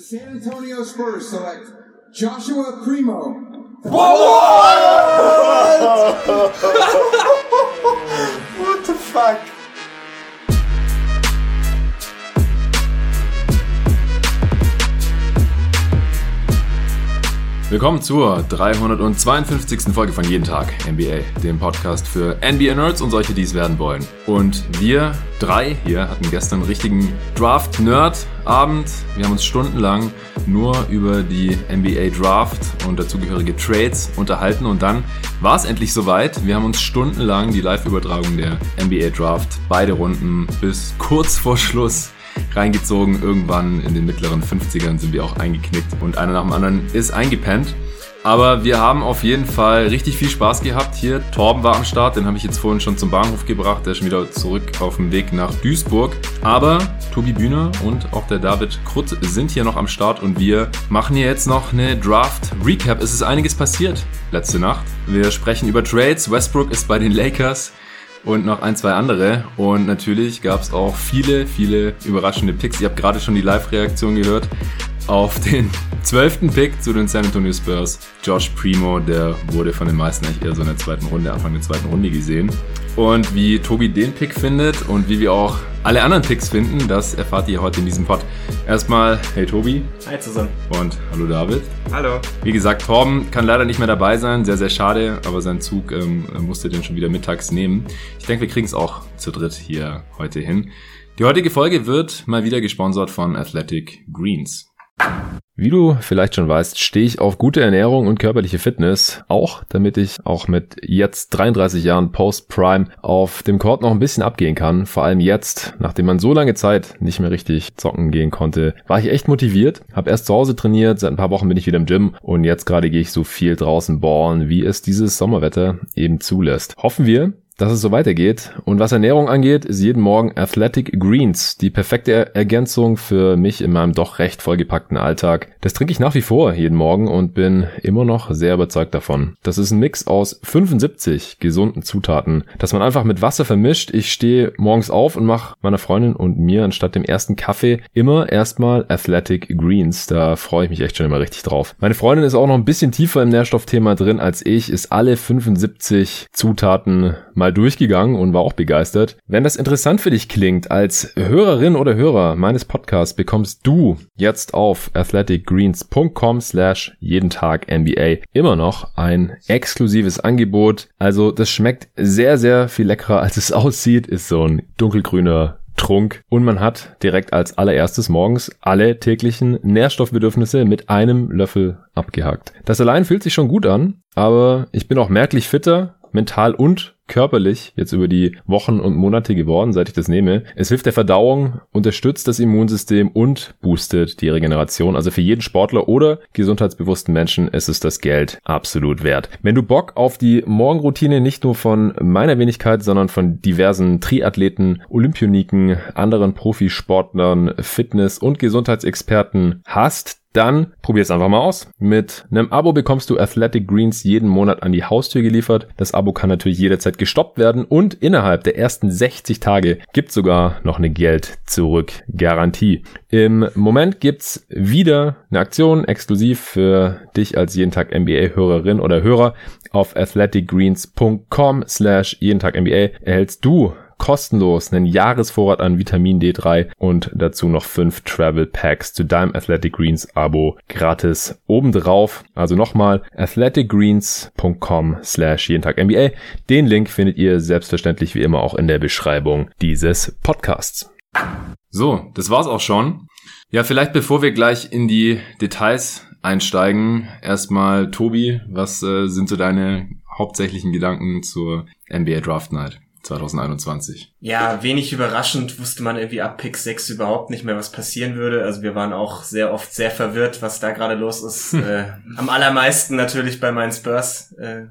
San Antonio Spurs select Joshua Primo. What the fuck? Willkommen zur 352. Folge von Jeden Tag NBA, dem Podcast für NBA-Nerds und solche, die es werden wollen. Und wir drei hier hatten gestern einen richtigen Draft-Nerd-Abend. Wir haben uns stundenlang nur über die NBA-Draft und dazugehörige Trades unterhalten und dann war es endlich soweit. Wir haben uns stundenlang die Live-Übertragung der NBA-Draft, beide Runden bis kurz vor Schluss reingezogen. Irgendwann in den mittleren 50ern sind wir auch eingeknickt und einer nach dem anderen ist eingepennt. Aber wir haben auf jeden Fall richtig viel Spaß gehabt hier. Torben war am Start, den habe ich jetzt vorhin schon zum Bahnhof gebracht. Der ist schon wieder zurück auf dem Weg nach Duisburg. Aber Tobi Bühner und auch der David Krutt sind hier noch am Start und wir machen hier jetzt noch eine Draft Recap. Es ist einiges passiert letzte Nacht. Wir sprechen über Trades. Westbrook ist bei den Lakers und noch ein, zwei andere. Und natürlich gab es auch viele, viele überraschende Picks. Ihr habt gerade schon die Live-Reaktion gehört auf den zwölften Pick zu den San Antonio Spurs. Josh Primo, der wurde von den meisten eigentlich eher so in der zweiten Runde, Anfang der zweiten Runde gesehen. Und wie Tobi den Pick findet und wie wir auch alle anderen Picks finden, das erfahrt ihr heute in diesem Pod. Erstmal, hey Tobi. Hi zusammen. Und hallo David. Hallo. Wie gesagt, Torben kann leider nicht mehr dabei sein, sehr, sehr schade, aber sein Zug ähm, musste den schon wieder mittags nehmen. Ich denke, wir kriegen es auch zu dritt hier heute hin. Die heutige Folge wird mal wieder gesponsert von Athletic Greens. Wie du vielleicht schon weißt, stehe ich auf gute Ernährung und körperliche Fitness, auch damit ich auch mit jetzt 33 Jahren Post-Prime auf dem Court noch ein bisschen abgehen kann. Vor allem jetzt, nachdem man so lange Zeit nicht mehr richtig zocken gehen konnte, war ich echt motiviert, habe erst zu Hause trainiert, seit ein paar Wochen bin ich wieder im Gym und jetzt gerade gehe ich so viel draußen ballen, wie es dieses Sommerwetter eben zulässt. Hoffen wir, dass es so weitergeht. Und was Ernährung angeht, ist jeden Morgen Athletic Greens die perfekte Ergänzung für mich in meinem doch recht vollgepackten Alltag. Das trinke ich nach wie vor jeden Morgen und bin immer noch sehr überzeugt davon. Das ist ein Mix aus 75 gesunden Zutaten, das man einfach mit Wasser vermischt. Ich stehe morgens auf und mache meiner Freundin und mir anstatt dem ersten Kaffee immer erstmal Athletic Greens. Da freue ich mich echt schon immer richtig drauf. Meine Freundin ist auch noch ein bisschen tiefer im Nährstoffthema drin als ich, ist alle 75 Zutaten mal durchgegangen und war auch begeistert. Wenn das interessant für dich klingt, als Hörerin oder Hörer meines Podcasts bekommst du jetzt auf athleticgreens.com slash jeden Tag NBA immer noch ein exklusives Angebot. Also das schmeckt sehr, sehr viel leckerer als es aussieht. Ist so ein dunkelgrüner Trunk und man hat direkt als allererstes morgens alle täglichen Nährstoffbedürfnisse mit einem Löffel abgehakt. Das allein fühlt sich schon gut an, aber ich bin auch merklich fitter, mental und körperlich jetzt über die Wochen und Monate geworden, seit ich das nehme. Es hilft der Verdauung, unterstützt das Immunsystem und boostet die Regeneration. Also für jeden Sportler oder gesundheitsbewussten Menschen ist es das Geld absolut wert. Wenn du Bock auf die Morgenroutine nicht nur von meiner Wenigkeit, sondern von diversen Triathleten, Olympioniken, anderen Profisportlern, Fitness- und Gesundheitsexperten hast, dann probier es einfach mal aus. Mit einem Abo bekommst du Athletic Greens jeden Monat an die Haustür geliefert. Das Abo kann natürlich jederzeit gestoppt werden und innerhalb der ersten 60 Tage gibt sogar noch eine Geld zurück Garantie. Im Moment gibt's wieder eine Aktion exklusiv für dich als jeden Tag NBA Hörerin oder Hörer auf athleticgreens.com slash jeden Tag NBA erhältst du kostenlos einen Jahresvorrat an Vitamin D3 und dazu noch fünf Travel Packs zu deinem Athletic Greens Abo gratis obendrauf. Also nochmal athleticgreens.com slash jeden Tag NBA. Den Link findet ihr selbstverständlich wie immer auch in der Beschreibung dieses Podcasts. So, das war's auch schon. Ja, vielleicht bevor wir gleich in die Details einsteigen, erstmal Tobi, was äh, sind so deine hauptsächlichen Gedanken zur NBA Draft Night? 2021. Ja, wenig überraschend wusste man irgendwie ab Pick 6 überhaupt nicht mehr, was passieren würde. Also wir waren auch sehr oft sehr verwirrt, was da gerade los ist. äh, am allermeisten natürlich bei meinen Spurs, äh,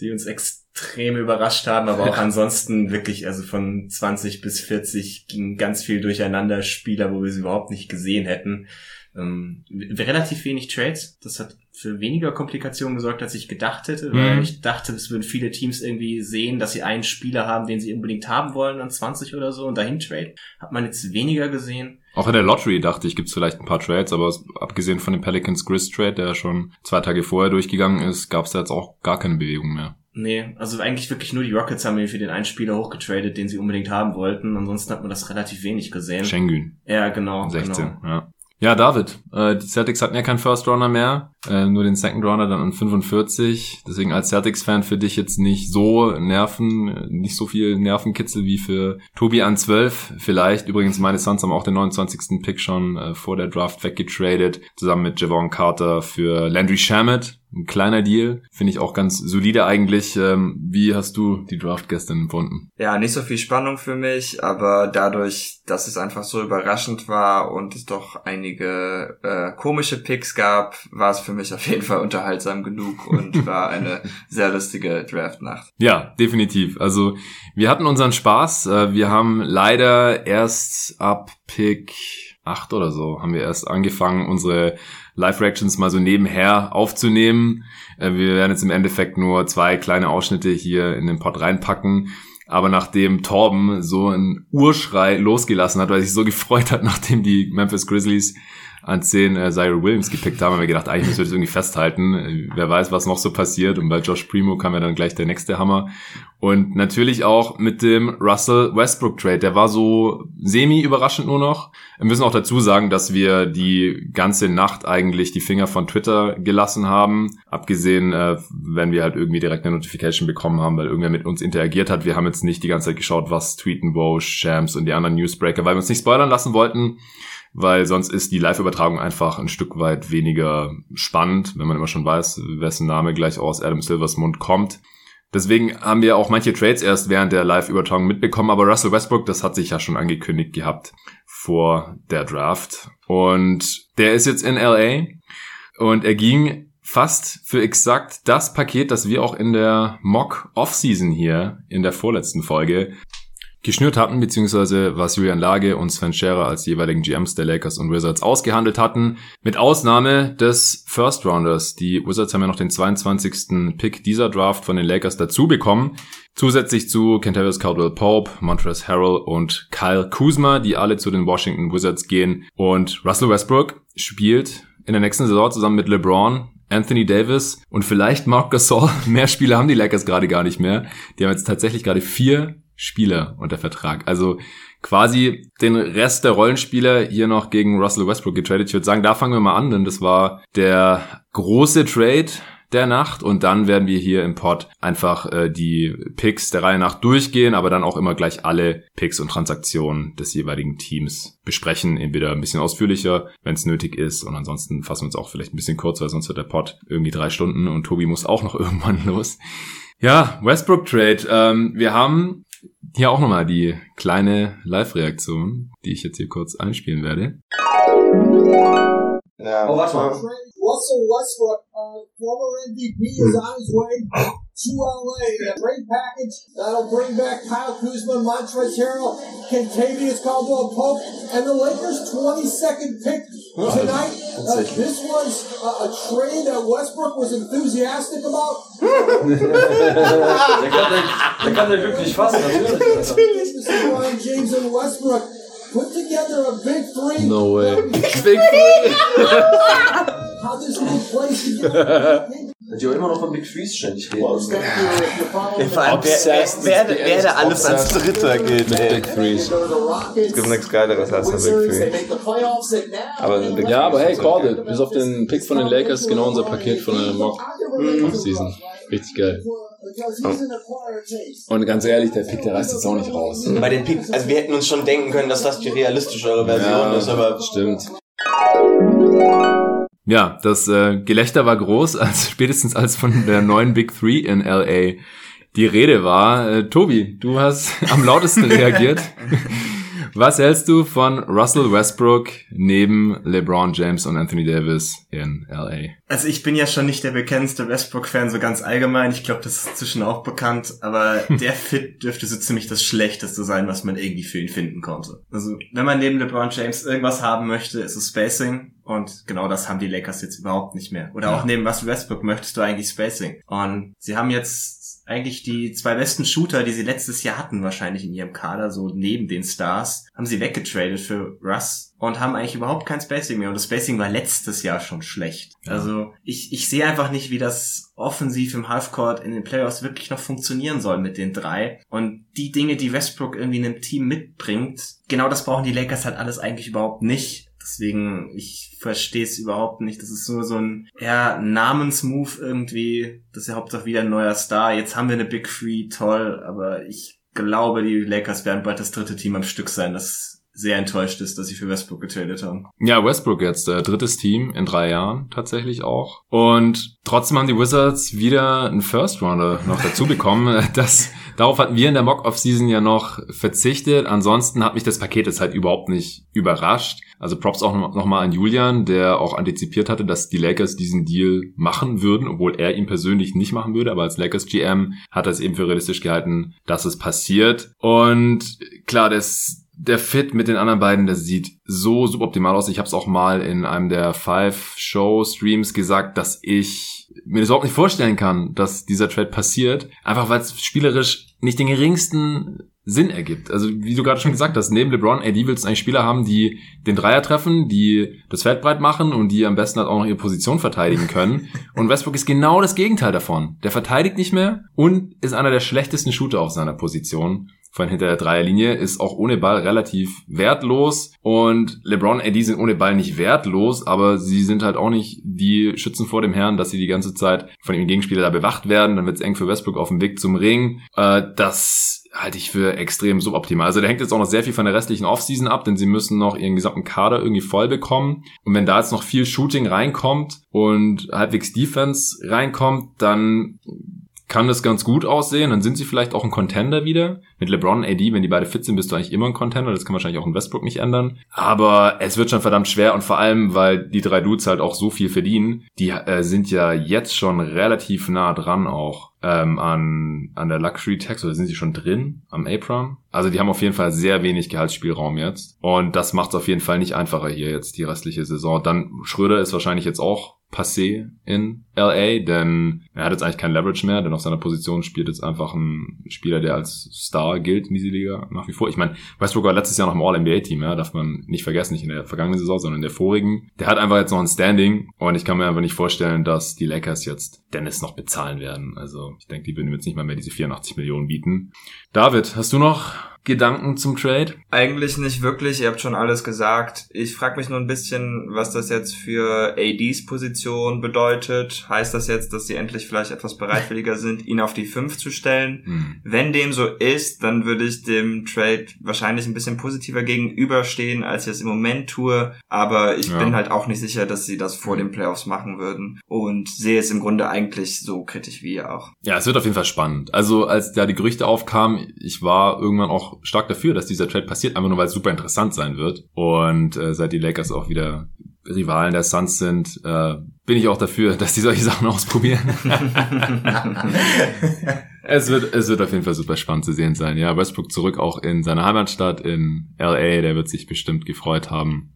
die uns extrem überrascht haben, aber auch ansonsten wirklich, also von 20 bis 40 ging ganz viel durcheinander Spieler, wo wir sie überhaupt nicht gesehen hätten. Ähm, relativ wenig Trades. Das hat für weniger Komplikationen gesorgt, als ich gedacht hätte, weil Mhm. ich dachte, es würden viele Teams irgendwie sehen, dass sie einen Spieler haben, den sie unbedingt haben wollen an 20 oder so und dahin traden. Hat man jetzt weniger gesehen. Auch in der Lottery dachte ich, gibt's vielleicht ein paar Trades, aber es- abgesehen von dem Pelicans Grizz Trade, der ja schon zwei Tage vorher durchgegangen ist, gab's da jetzt auch gar keine Bewegung mehr. Nee, also eigentlich wirklich nur die Rockets haben für den einen Spieler hochgetradet, den sie unbedingt haben wollten. Ansonsten hat man das relativ wenig gesehen. Schengen, ja, genau. 16, Genau. ja. Ja, David, äh, die Celtics hatten ja keinen First Rounder mehr, äh, nur den Second Rounder dann an 45. Deswegen als Celtics-Fan für dich jetzt nicht so Nerven, nicht so viel Nervenkitzel wie für Tobi an 12. Vielleicht. Übrigens, meine Suns haben auch den 29. Pick schon äh, vor der Draft weggetradet, zusammen mit Javon Carter für Landry Shamet. Ein kleiner Deal, finde ich auch ganz solide eigentlich. Ähm, wie hast du die Draft gestern empfunden? Ja, nicht so viel Spannung für mich, aber dadurch, dass es einfach so überraschend war und es doch einige äh, komische Picks gab, war es für mich auf jeden Fall unterhaltsam genug und war eine sehr lustige Draftnacht. Ja, definitiv. Also wir hatten unseren Spaß. Äh, Wir haben leider erst ab Pick 8 oder so haben wir erst angefangen, unsere Live-Reactions mal so nebenher aufzunehmen. Äh, Wir werden jetzt im Endeffekt nur zwei kleine Ausschnitte hier in den Pod reinpacken. Aber nachdem Torben so einen Urschrei losgelassen hat, weil er sich so gefreut hat, nachdem die Memphis Grizzlies an 10 äh, Cyril Williams gepickt haben, haben wir gedacht, eigentlich müssen wir das irgendwie festhalten. Wer weiß, was noch so passiert. Und bei Josh Primo kam ja dann gleich der nächste Hammer. Und natürlich auch mit dem Russell Westbrook Trade. Der war so semi-überraschend nur noch. Wir müssen auch dazu sagen, dass wir die ganze Nacht eigentlich die Finger von Twitter gelassen haben. Abgesehen, äh, wenn wir halt irgendwie direkt eine Notification bekommen haben, weil irgendwer mit uns interagiert hat. Wir haben jetzt nicht die ganze Zeit geschaut, was tweeten Bo, Shams und die anderen Newsbreaker, weil wir uns nicht spoilern lassen wollten weil sonst ist die Live-Übertragung einfach ein Stück weit weniger spannend, wenn man immer schon weiß, wessen Name gleich aus Adam Silvers Mund kommt. Deswegen haben wir auch manche Trades erst während der Live-Übertragung mitbekommen, aber Russell Westbrook, das hat sich ja schon angekündigt gehabt vor der Draft. Und der ist jetzt in LA und er ging fast für exakt das Paket, das wir auch in der Mock Offseason hier in der vorletzten Folge geschnürt hatten, beziehungsweise was Julian Lage und Sven Scherer als jeweiligen GMs der Lakers und Wizards ausgehandelt hatten. Mit Ausnahme des First Rounders. Die Wizards haben ja noch den 22. Pick dieser Draft von den Lakers dazu bekommen. Zusätzlich zu Kentavious Caldwell Pope, Montrezl Harrell und Kyle Kuzma, die alle zu den Washington Wizards gehen. Und Russell Westbrook spielt in der nächsten Saison zusammen mit LeBron, Anthony Davis und vielleicht Mark Gasol. Mehr Spieler haben die Lakers gerade gar nicht mehr. Die haben jetzt tatsächlich gerade vier Spieler unter Vertrag. Also quasi den Rest der Rollenspieler hier noch gegen Russell Westbrook getradet. Ich würde sagen, da fangen wir mal an, denn das war der große Trade der Nacht und dann werden wir hier im Pod einfach äh, die Picks der Reihe nach durchgehen, aber dann auch immer gleich alle Picks und Transaktionen des jeweiligen Teams besprechen, entweder ein bisschen ausführlicher, wenn es nötig ist und ansonsten fassen wir uns auch vielleicht ein bisschen kurz, weil sonst wird der Pod irgendwie drei Stunden und Tobi muss auch noch irgendwann los. Ja, Westbrook Trade. Ähm, wir haben hier auch nochmal die kleine Live-Reaktion, die ich jetzt hier kurz einspielen werde. Ja, Oh, warte mal. Russell Westbrook, uh, former MVP, is on his way to LA. A great package that'll bring back Kyle Kuzma, Montrezl Harrell, Contavious Caldwell Pope, and the Lakers' 22nd pick tonight. Uh, this was uh, a trade that Westbrook was enthusiastic about. Der kann, der, der kann der wirklich fassen, natürlich. Alter. Davis, LeBron James, and Westbrook put together a big three. No way. Big How this little place is Die auch immer noch von Big Freeze ständig reden. You're following Vor allem, wer, wer, wer, wer da alles als Dritter gilt, ey. Threes. Es gibt nichts Geileres als ein Big Three. Aber Big Ja, aber hey, Three called it. Bis auf den Pick von den Lakers, genau unser Paket von der Mock Offseason. Richtig geil. Und ganz ehrlich, der Pick, der reißt jetzt auch nicht raus. Bei den Picks, also wir hätten uns schon denken können, dass das die realistischere Version ist, aber stimmt. Ja, das äh, Gelächter war groß, als spätestens als von der neuen Big Three in LA die Rede war. Äh, Tobi, du hast am lautesten reagiert. Was hältst du von Russell Westbrook neben LeBron James und Anthony Davis in LA? Also ich bin ja schon nicht der bekannteste Westbrook-Fan so ganz allgemein. Ich glaube, das ist inzwischen auch bekannt. Aber der Fit dürfte so ziemlich das Schlechteste sein, was man irgendwie für ihn finden konnte. Also wenn man neben LeBron James irgendwas haben möchte, ist es Spacing. Und genau das haben die Lakers jetzt überhaupt nicht mehr. Oder auch neben Russell Westbrook möchtest du eigentlich Spacing. Und sie haben jetzt eigentlich die zwei besten Shooter, die sie letztes Jahr hatten, wahrscheinlich in ihrem Kader, so neben den Stars, haben sie weggetradet für Russ und haben eigentlich überhaupt kein Spacing mehr. Und das Spacing war letztes Jahr schon schlecht. Ja. Also ich, ich sehe einfach nicht, wie das offensiv im Halfcourt in den Playoffs wirklich noch funktionieren soll mit den drei. Und die Dinge, die Westbrook irgendwie in einem Team mitbringt, genau das brauchen die Lakers halt alles eigentlich überhaupt nicht. Deswegen, ich verstehe es überhaupt nicht. Das ist nur so ein eher Namensmove irgendwie. Das ist ja Hauptsache wieder ein neuer Star. Jetzt haben wir eine Big Three, toll, aber ich glaube, die Lakers werden bald das dritte Team am Stück sein, das sehr enttäuscht ist, dass sie für Westbrook getradet haben. Ja, Westbrook jetzt, äh, drittes Team in drei Jahren tatsächlich auch. Und trotzdem haben die Wizards wieder einen First Rounder noch dazu bekommen. Das, darauf hatten wir in der Mock-Off-Season ja noch verzichtet. Ansonsten hat mich das Paket jetzt halt überhaupt nicht überrascht. Also Props auch noch noch mal an Julian, der auch antizipiert hatte, dass die Lakers diesen Deal machen würden, obwohl er ihn persönlich nicht machen würde. Aber als Lakers GM hat er es eben für realistisch gehalten, dass es passiert. Und klar, das der Fit mit den anderen beiden, das sieht so suboptimal aus. Ich habe es auch mal in einem der Five-Show-Streams gesagt, dass ich mir das überhaupt nicht vorstellen kann, dass dieser Trade passiert. Einfach weil es spielerisch nicht den geringsten Sinn ergibt. Also wie du gerade schon gesagt hast, neben LeBron, AD willst du eigentlich Spieler haben, die den Dreier treffen, die das Feld breit machen und die am besten halt auch noch ihre Position verteidigen können. Und Westbrook ist genau das Gegenteil davon. Der verteidigt nicht mehr und ist einer der schlechtesten Shooter auf seiner Position von hinter der Dreierlinie, ist auch ohne Ball relativ wertlos und LeBron AD sind ohne Ball nicht wertlos, aber sie sind halt auch nicht die Schützen vor dem Herrn, dass sie die ganze Zeit von ihrem Gegenspieler da bewacht werden, dann wird es eng für Westbrook auf dem Weg zum Ring. Äh, das halte ich für extrem suboptimal. Also da hängt jetzt auch noch sehr viel von der restlichen Offseason ab, denn sie müssen noch ihren gesamten Kader irgendwie voll bekommen. Und wenn da jetzt noch viel Shooting reinkommt und halbwegs Defense reinkommt, dann kann das ganz gut aussehen. Dann sind sie vielleicht auch ein Contender wieder. Mit LeBron, AD, wenn die beide fit sind, bist du eigentlich immer ein Contender. Das kann wahrscheinlich auch in Westbrook nicht ändern. Aber es wird schon verdammt schwer und vor allem, weil die drei Dudes halt auch so viel verdienen, die äh, sind ja jetzt schon relativ nah dran auch ähm, an, an der Luxury Tax oder sind sie schon drin am Apron? Also die haben auf jeden Fall sehr wenig Gehaltsspielraum jetzt. Und das macht es auf jeden Fall nicht einfacher hier jetzt die restliche Saison. Dann Schröder ist wahrscheinlich jetzt auch passé in LA, denn er hat jetzt eigentlich kein Leverage mehr, denn auf seiner Position spielt jetzt einfach ein Spieler, der als Star gilt in dieser Liga nach wie vor. Ich meine, Westbrook war letztes Jahr noch im All-NBA-Team, ja, darf man nicht vergessen, nicht in der vergangenen Saison, sondern in der vorigen. Der hat einfach jetzt noch ein Standing und ich kann mir einfach nicht vorstellen, dass die Lakers jetzt Dennis noch bezahlen werden. Also ich denke, die würden ihm jetzt nicht mal mehr diese 84 Millionen bieten. David, hast du noch Gedanken zum Trade? Eigentlich nicht wirklich, ihr habt schon alles gesagt. Ich frage mich nur ein bisschen, was das jetzt für ADs Position bedeutet. Heißt das jetzt, dass sie endlich vielleicht etwas bereitwilliger sind, ihn auf die 5 zu stellen? Hm. Wenn dem so ist, dann würde ich dem Trade wahrscheinlich ein bisschen positiver gegenüberstehen, als ich es im Moment tue. Aber ich Ja. bin halt auch nicht sicher, dass sie das vor den Playoffs machen würden. Und sehe es im Grunde eigentlich so kritisch wie ihr auch. Ja, es wird auf jeden Fall spannend. Also als da die Gerüchte aufkamen, ich war irgendwann auch stark dafür, dass dieser Trade passiert, einfach nur weil es super interessant sein wird. Und äh, seit die Lakers auch wieder Rivalen der Suns sind, äh, bin ich auch dafür, dass die solche Sachen ausprobieren. es wird, es wird auf jeden Fall super spannend zu sehen sein. Ja, Westbrook zurück auch in seine Heimatstadt in LA, der wird sich bestimmt gefreut haben.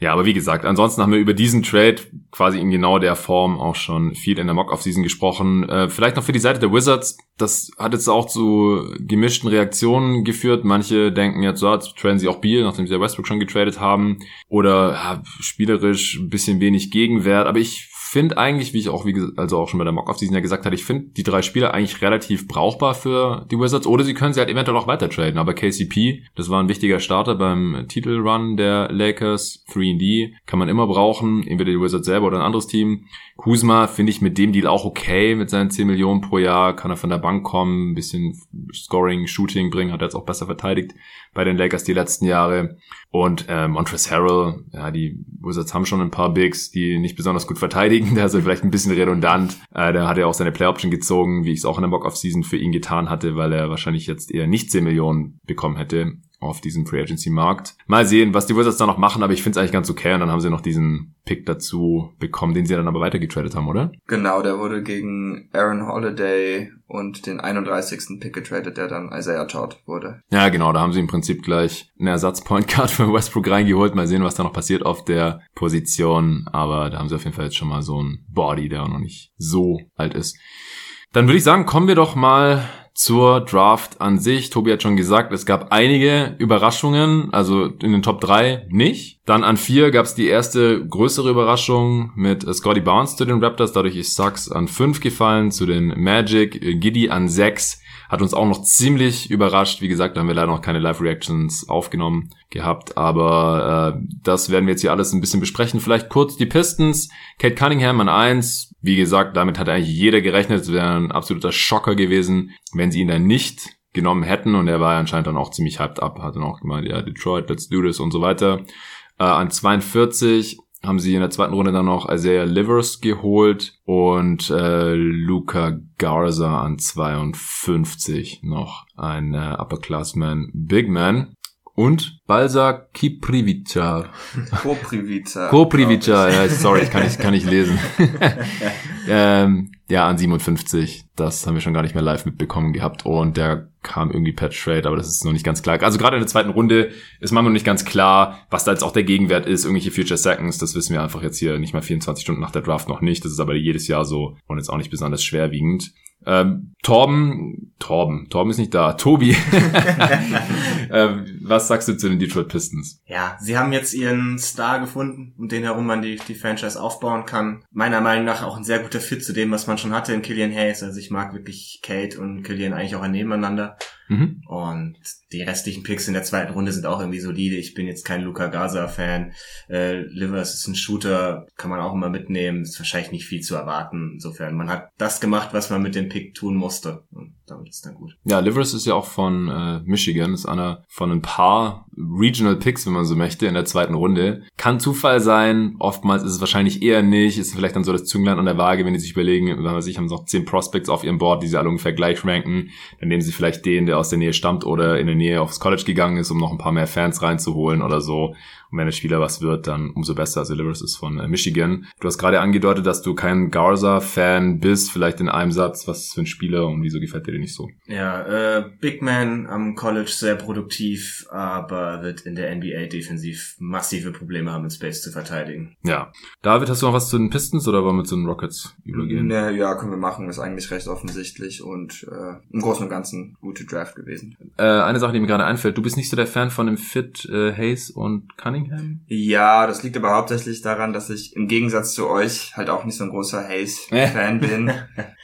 Ja, aber wie gesagt, ansonsten haben wir über diesen Trade quasi in genau der Form auch schon viel in der Mock-Off-Season gesprochen. Äh, vielleicht noch für die Seite der Wizards. Das hat jetzt auch zu gemischten Reaktionen geführt. Manche denken jetzt, so, jetzt traden sie auch Beal, nachdem sie ja Westbrook schon getradet haben. Oder ja, spielerisch ein bisschen wenig Gegenwert. Aber ich finde eigentlich, wie ich auch, wie also auch schon bei der Mock-Off-Season ja gesagt hatte, ich finde die drei Spieler eigentlich relativ brauchbar für die Wizards. Oder sie können sie halt eventuell auch weiter traden. Aber KCP, das war ein wichtiger Starter beim Titelrun der Lakers. 3D kann man immer brauchen. Entweder die Wizards selber oder ein anderes Team. Kuzma finde ich mit dem Deal auch okay. Mit seinen 10 Millionen pro Jahr kann er von der Bank kommen, ein bisschen Scoring, Shooting bringen, hat er jetzt auch besser verteidigt bei den Lakers die letzten Jahre. Und äh, Montrezl Harrell, ja, die Wizards haben schon ein paar Bigs, die nicht besonders gut verteidigen. Der ist vielleicht ein bisschen redundant. Äh, der hat ja auch seine Play-Option gezogen, wie ich es auch in der Mock-Off-Season für ihn getan hatte, weil er wahrscheinlich jetzt eher nicht 10 Millionen bekommen hätte auf diesem Free Agency Markt. Mal sehen, was die Wizards da noch machen, aber ich finde es eigentlich ganz okay. Und dann haben sie noch diesen Pick dazu bekommen, den sie dann aber weitergetradet haben, oder? Genau, der wurde gegen Aaron Holiday und den 31. Pick getradet, der dann Isaiah Todd wurde. Ja, genau, da haben sie im Prinzip gleich eine Ersatz-Point Guard für Westbrook reingeholt. Mal sehen, was da noch passiert auf der Position. Aber da haben sie auf jeden Fall jetzt schon mal so ein Body, der auch noch nicht so alt ist. Dann würde ich sagen, kommen wir doch mal zur Draft an sich. Tobi hat schon gesagt, es gab einige Überraschungen, also in den Top 3 nicht. Dann an 4 gab es die erste größere Überraschung mit Scotty Barnes zu den Raptors, dadurch ist Sachs an 5 gefallen, zu den Magic, Giddy an 6 hat uns auch noch ziemlich überrascht. Wie gesagt, da haben wir leider noch keine Live-Reactions aufgenommen gehabt, aber äh, das werden wir jetzt hier alles ein bisschen besprechen. Vielleicht kurz die Pistons. Kate Cunningham an eins. Wie gesagt, damit hat eigentlich jeder gerechnet. Es wäre ein absoluter Schocker gewesen, wenn sie ihn dann nicht genommen hätten. Und er war anscheinend dann auch ziemlich hyped up. Hat dann auch gemeint, ja, Detroit, let's do this und so weiter. Äh, an 42 haben sie in der zweiten Runde dann noch Isaiah Livers geholt und äh, Luca Garza an 52 noch ein äh, Upperclassman Big Man. Und Balsa Kiprivica. Koprivica. Koprivica, ja, sorry, kann ich, kann ich lesen. ähm, ja, an 57. Das haben wir schon gar nicht mehr live mitbekommen gehabt. Und der kam irgendwie per Trade, aber das ist noch nicht ganz klar. Also gerade in der zweiten Runde ist man noch nicht ganz klar, was da jetzt auch der Gegenwert ist. Irgendwelche Future Seconds, das wissen wir einfach jetzt hier nicht mal 24 Stunden nach der Draft noch nicht. Das ist aber jedes Jahr so und jetzt auch nicht besonders schwerwiegend. Ähm, Torben, Torben, Torben ist nicht da. Tobi, ähm, was sagst du zu den Detroit Pistons? Ja, sie haben jetzt ihren Star gefunden, um den herum man die, die Franchise aufbauen kann. Meiner Meinung nach auch ein sehr guter Fit zu dem, was man schon hatte in Killian Hayes. Also ich mag wirklich Kate und Killian eigentlich auch ein Nebeneinander. Mhm. Und die restlichen Picks in der zweiten Runde sind auch irgendwie solide. Ich bin jetzt kein Luca Gaza-Fan. Äh, Livers ist ein Shooter, kann man auch immer mitnehmen. Ist wahrscheinlich nicht viel zu erwarten. Insofern, man hat das gemacht, was man mit dem Pick tun musste. Und damit ist dann gut. Ja, Livers ist ja auch von äh, Michigan, ist einer von ein paar Regional Picks, wenn man so möchte, in der zweiten Runde. Kann Zufall sein, oftmals ist es wahrscheinlich eher nicht, ist vielleicht dann so das Zünglein an der Waage, wenn die sich überlegen, wenn man sich haben noch zehn Prospects auf ihrem Board, die sie alle ungefähr gleich ranken, dann nehmen sie vielleicht den, der aus der Nähe stammt oder in der Nähe aufs College gegangen ist, um noch ein paar mehr Fans reinzuholen oder so. Und wenn der Spieler was wird, dann umso besser. Also Livers ist von äh, Michigan. Du hast gerade angedeutet, dass du kein Garza-Fan bist. Vielleicht in einem Satz, was ist für ein Spieler und wieso gefällt dir nicht so? Ja, äh, Big Man am College sehr produktiv, aber wird in der NBA defensiv massive Probleme haben, in Space zu verteidigen. Ja. David, hast du noch was zu den Pistons oder wollen wir zu den Rockets übergehen? Ne, ja, können wir machen. Ist eigentlich recht offensichtlich und äh, im Großen und Ganzen gute Draft gewesen. Äh, eine Sache, die mir gerade einfällt. Du bist nicht so der Fan von dem Fit äh, Hayes und Cunningham? Ja, das liegt aber hauptsächlich daran, dass ich im Gegensatz zu euch halt auch nicht so ein großer Hayes-Fan bin.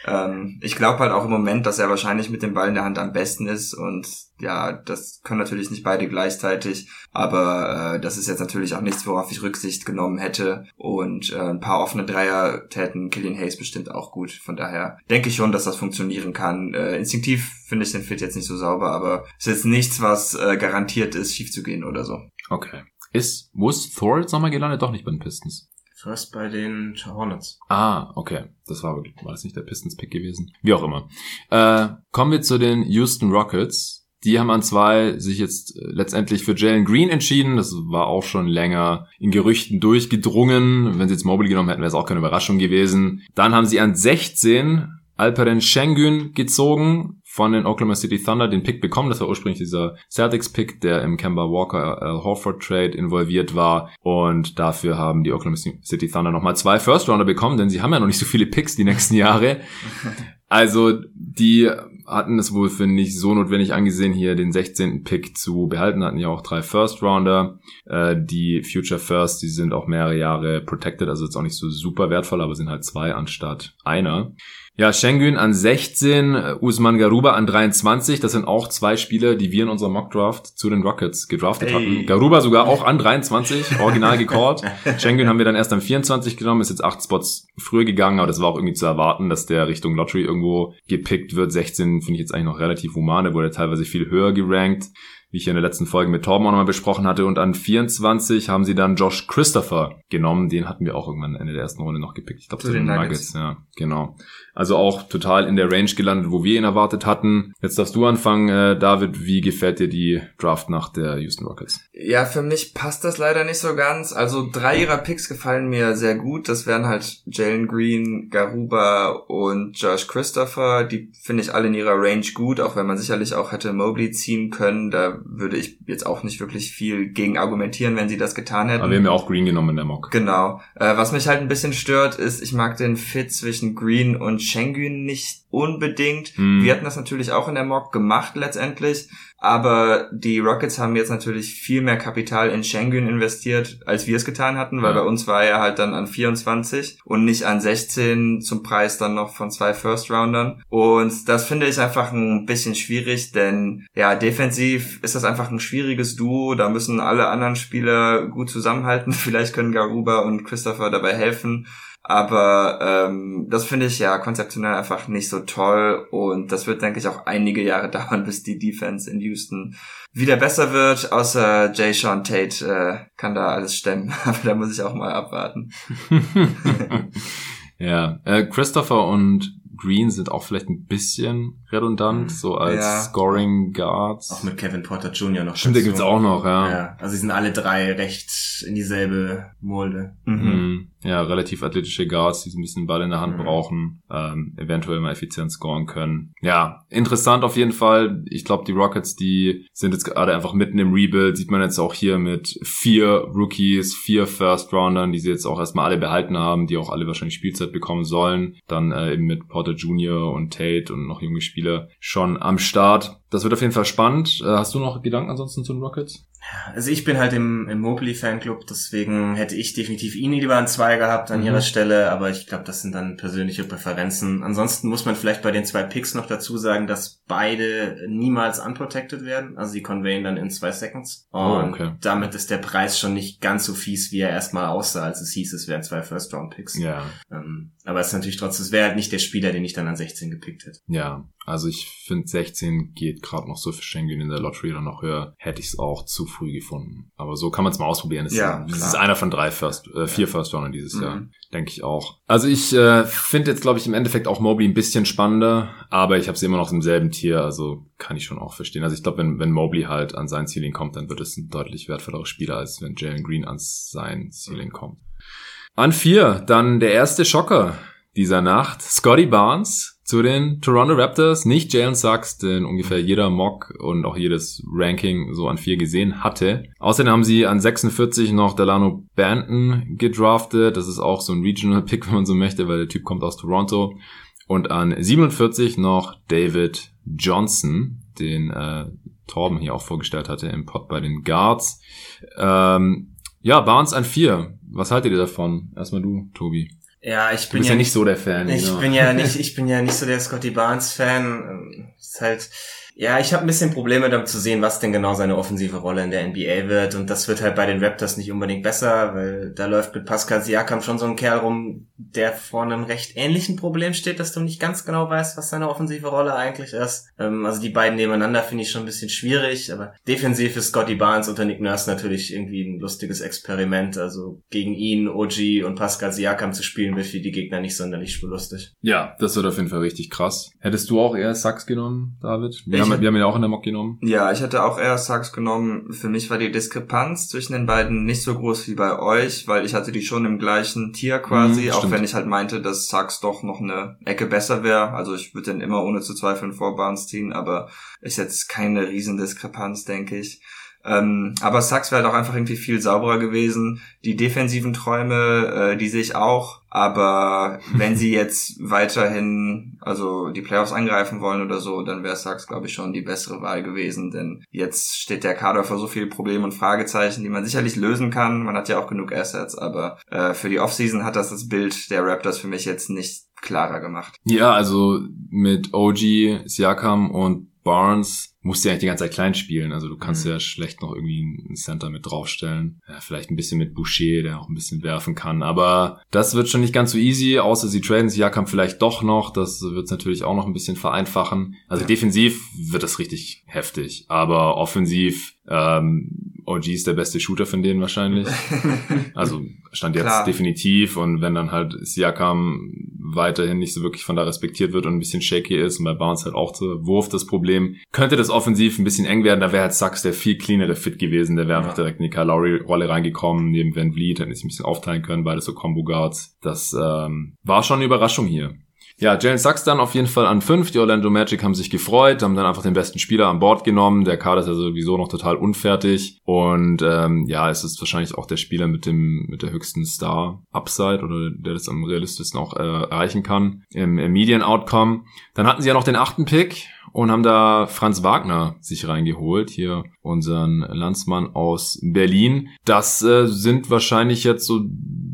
ähm, ich glaube halt auch im Moment, dass er wahrscheinlich mit dem Ball in der Hand am besten ist und ja, das können natürlich nicht beide gleichzeitig, aber äh, das ist jetzt natürlich auch nichts, worauf ich Rücksicht genommen hätte und äh, ein paar offene Dreier täten Killian Hayes bestimmt auch gut. Von daher denke ich schon, dass das funktionieren kann. Äh, instinktiv finde ich den Fit jetzt nicht so sauber, aber es ist jetzt nichts, was äh, garantiert ist, schief zu gehen oder so. Okay. Ist, wo ist Thor jetzt nochmal gelandet? Doch nicht bei den Pistons. First bei den Hornets. Ah, okay. Das war, war das nicht der Pistons-Pick gewesen? Wie auch immer. Äh, kommen wir zu den Houston Rockets. Die haben an zwei sich jetzt äh, letztendlich für Jalen Green entschieden. Das war auch schon länger in Gerüchten durchgedrungen. Wenn sie jetzt Mobley genommen hätten, wäre es auch keine Überraschung gewesen. Dann haben sie an 16 Alperen Schengen gezogen von den Oklahoma City Thunder den Pick bekommen. Das war ursprünglich dieser Celtics-Pick, der im Kemba Walker Al Horford Trade involviert war. Und dafür haben die Oklahoma City Thunder nochmal zwei First-Rounder bekommen, denn sie haben ja noch nicht so viele Picks die nächsten Jahre. Also die hatten es wohl für nicht so notwendig angesehen, hier den 16. Pick zu behalten. Hatten ja auch drei First Rounder. Äh, die Future First, die sind auch mehrere Jahre protected, also jetzt auch nicht so super wertvoll, aber sind halt zwei anstatt einer. Ja, Schengen an 16, Usman Garuba an 23. Das sind auch zwei Spieler, die wir in unserer Mockdraft zu den Rockets gedraftet Hey. hatten. Garuba sogar auch an 23, original gecallt. Schengen haben wir dann erst am 24 genommen, ist jetzt acht Spots früher gegangen, aber das war auch irgendwie zu erwarten, dass der Richtung Lottery irgendwo gepickt wird. 16 finde ich jetzt eigentlich noch relativ human, der wurde teilweise viel höher gerankt. Wie ich in der letzten Folge mit Torben auch nochmal besprochen hatte. Und an 24 haben sie dann Josh Christopher genommen. Den hatten wir auch irgendwann Ende der ersten Runde noch gepickt. Ich glaube, zu den Nuggets. Ja, genau. Also auch total in der Range gelandet, wo wir ihn erwartet hatten. Jetzt darfst du anfangen, äh, David. Wie gefällt dir die Draft nach der Houston Rockets? Ja, für mich passt das leider nicht so ganz. Also drei ihrer Picks gefallen mir sehr gut. Das wären halt Jalen Green, Garuba und Josh Christopher. Die finde ich alle in ihrer Range gut, auch wenn man sicherlich auch hätte Mobley ziehen können. Da würde ich jetzt auch nicht wirklich viel gegen argumentieren, wenn sie das getan hätten. Aber wir haben ja auch Green genommen in der Mock. Genau. Äh, was mich halt ein bisschen stört, ist, ich mag den Fit zwischen Green und Schengen nicht unbedingt. Hm. Wir hatten das natürlich auch in der Mock gemacht letztendlich, aber die Rockets haben jetzt natürlich viel mehr Kapital in Schengen investiert, als wir es getan hatten, weil Ja. bei uns war er halt dann an 24 und nicht an 16 zum Preis dann noch von zwei First-Roundern. Und das finde ich einfach ein bisschen schwierig, denn ja, defensiv ist das einfach ein schwieriges Duo. Da müssen alle anderen Spieler gut zusammenhalten. Vielleicht können Garuba und Christopher dabei helfen. Aber ähm, das finde ich ja konzeptionell einfach nicht so toll und das wird, denke ich, auch einige Jahre dauern, bis die Defense in Houston wieder besser wird. Außer Jay Sean Tate äh, kann da alles stemmen, aber da muss ich auch mal abwarten. ja, äh, Christopher und Green sind auch vielleicht ein bisschen redundant, so als Ja. Scoring Guards. Auch mit Kevin Porter Jr. noch. Stimmt, dazu. gibt's auch noch, ja. Ja, also sie sind alle drei recht in dieselbe Molde. Mhm. Ja, relativ athletische Guards, die so ein bisschen Ball in der Hand Mhm. brauchen, ähm, eventuell mal effizient scoren können. Ja, interessant auf jeden Fall. Ich glaube, die Rockets, die sind jetzt gerade einfach mitten im Rebuild. Sieht man jetzt auch hier mit vier Rookies, vier First-Roundern, die sie jetzt auch erstmal alle behalten haben, die auch alle wahrscheinlich Spielzeit bekommen sollen. Dann äh, eben mit Porter Jr. und Tate und noch junge Spieler schon am Start. Das wird auf jeden Fall spannend. Äh, hast du noch Gedanken ansonsten zu den Rockets? Also ich bin halt im, im Mobley-Fanclub, deswegen hätte ich definitiv ihn lieber an zwei gehabt an Mhm. ihrer Stelle, aber ich glaube, das sind dann persönliche Präferenzen. Ansonsten muss man vielleicht bei den zwei Picks noch dazu sagen, dass beide niemals unprotected werden, also sie conveyen dann in zwei Seconds. Und Oh, okay. damit ist der Preis schon nicht ganz so fies, wie er erstmal aussah, als es hieß, es wären zwei First-Round-Picks. Ja. Ähm, aber es ist natürlich trotzdem, es wäre halt nicht der Spieler, den ich dann an 16 gepickt hätte. Ja, also ich finde 16 geht gerade noch so für Schengen in der Lottery oder noch höher. Hätte ich es auch zu früh gefunden. Aber so kann man es mal ausprobieren. Es Ja, ist, einer von drei First, äh, vier First Roundern dieses Mhm. Jahr. Denke ich auch. Also ich äh, finde jetzt, glaube ich, im Endeffekt auch Mobley ein bisschen spannender, aber ich habe sie immer noch im selben Tier, also kann ich schon auch verstehen. Also ich glaube, wenn, wenn Mobley halt an sein Ceiling kommt, dann wird es ein deutlich wertvollerer Spieler, als wenn Jalen Green an sein Ceiling kommt. An vier, dann der erste Schocker dieser Nacht. Scotty Barnes zu den Toronto Raptors. Nicht Jalen Sachs, den ungefähr jeder Mock und auch jedes Ranking so an vier gesehen hatte. Außerdem haben sie an 46 noch Delano Banton gedraftet. Das ist auch so ein Regional Pick, wenn man so möchte, weil der Typ kommt aus Toronto. Und an 47 noch David Johnson, den äh, Torben hier auch vorgestellt hatte im Pod bei den Guards. Ähm, ja, Barnes an vier. Was haltet ihr davon? Erstmal du, Tobi. Ja, ich bin bist ja nicht so der Fan. Ich genau. bin ja nicht, ich bin ja nicht so der Scotty Barnes Fan. Ist halt, ja, ich habe ein bisschen Probleme damit zu sehen, was denn genau seine offensive Rolle in der NBA wird. Und das wird halt bei den Raptors nicht unbedingt besser, weil da läuft mit Pascal Siakam schon so ein Kerl rum, der vor einem recht ähnlichen Problem steht, dass du nicht ganz genau weißt, was seine offensive Rolle eigentlich ist. Ähm, also die beiden nebeneinander finde ich schon ein bisschen schwierig, aber defensiv ist Scotty Barnes unter Nick Nurse natürlich irgendwie ein lustiges Experiment. Also gegen ihn, OG und Pascal Siakam zu spielen, wird für die Gegner nicht sonderlich lustig. Ja, das wird auf jeden Fall richtig krass. Hättest du auch eher Sachs genommen, David? Ich haben, wir haben ihn auch in der Mock genommen. Ja, ich hätte auch eher Sachs genommen. Für mich war die Diskrepanz zwischen den beiden nicht so groß wie bei euch, weil ich hatte die schon im gleichen Tier quasi, Mhm, auch wenn ich halt meinte, dass Sachs doch noch eine Ecke besser wäre. Also ich würde den immer ohne zu zweifeln vor Barnes ziehen, aber ist jetzt keine Riesendiskrepanz, denke ich. Ähm, aber Sachs wäre doch einfach irgendwie viel sauberer gewesen. Die defensiven Träume, äh, die sehe ich auch. Aber wenn sie jetzt weiterhin, also die Playoffs angreifen wollen oder so, dann wäre Sachs, glaube ich, schon die bessere Wahl gewesen. Denn jetzt steht der Kader vor so vielen Problemen und Fragezeichen, die man sicherlich lösen kann. Man hat ja auch genug Assets, aber äh, für die Offseason hat das das Bild der Raptors für mich jetzt nicht klarer gemacht. Ja, also mit OG, Siakam und Barnes musst du ja nicht die ganze Zeit klein spielen. Also du kannst mhm. ja schlecht noch irgendwie einen Center mit draufstellen. Ja, vielleicht ein bisschen mit Boucher, der auch ein bisschen werfen kann. Aber das wird schon nicht ganz so easy, außer sie traden sich Jakam vielleicht doch noch. Das wird es natürlich auch noch ein bisschen vereinfachen. Also ja. defensiv wird das richtig heftig. Aber offensiv ähm, OG ist der beste Shooter von denen wahrscheinlich. also stand jetzt Klar. definitiv und wenn dann halt Siakam weiterhin nicht so wirklich von da respektiert wird und ein bisschen shaky ist und bei Barnes halt auch der Wurf das Problem, könnte das offensiv ein bisschen eng werden. Da wäre halt Sachs der viel cleanere Fit gewesen. Der wäre ja. einfach direkt in die Kyle Lowry Rolle reingekommen, neben Van Vliet, hätte sich ein bisschen aufteilen können, beide so Combo Guards. Das ähm, war schon eine Überraschung hier. Ja, Jalen Sachs dann auf jeden Fall an fünf. Die Orlando Magic haben sich gefreut, haben dann einfach den besten Spieler an Bord genommen. Der Kader ist ja sowieso noch total unfertig. Und ähm, ja, es ist wahrscheinlich auch der Spieler mit dem mit der höchsten Star-Upside oder der das am realistischsten auch äh, erreichen kann im, im Median-Outcome. Dann hatten sie ja noch den achten Pick und haben da Franz Wagner sich reingeholt, hier unseren Landsmann aus Berlin. Das äh, sind wahrscheinlich jetzt so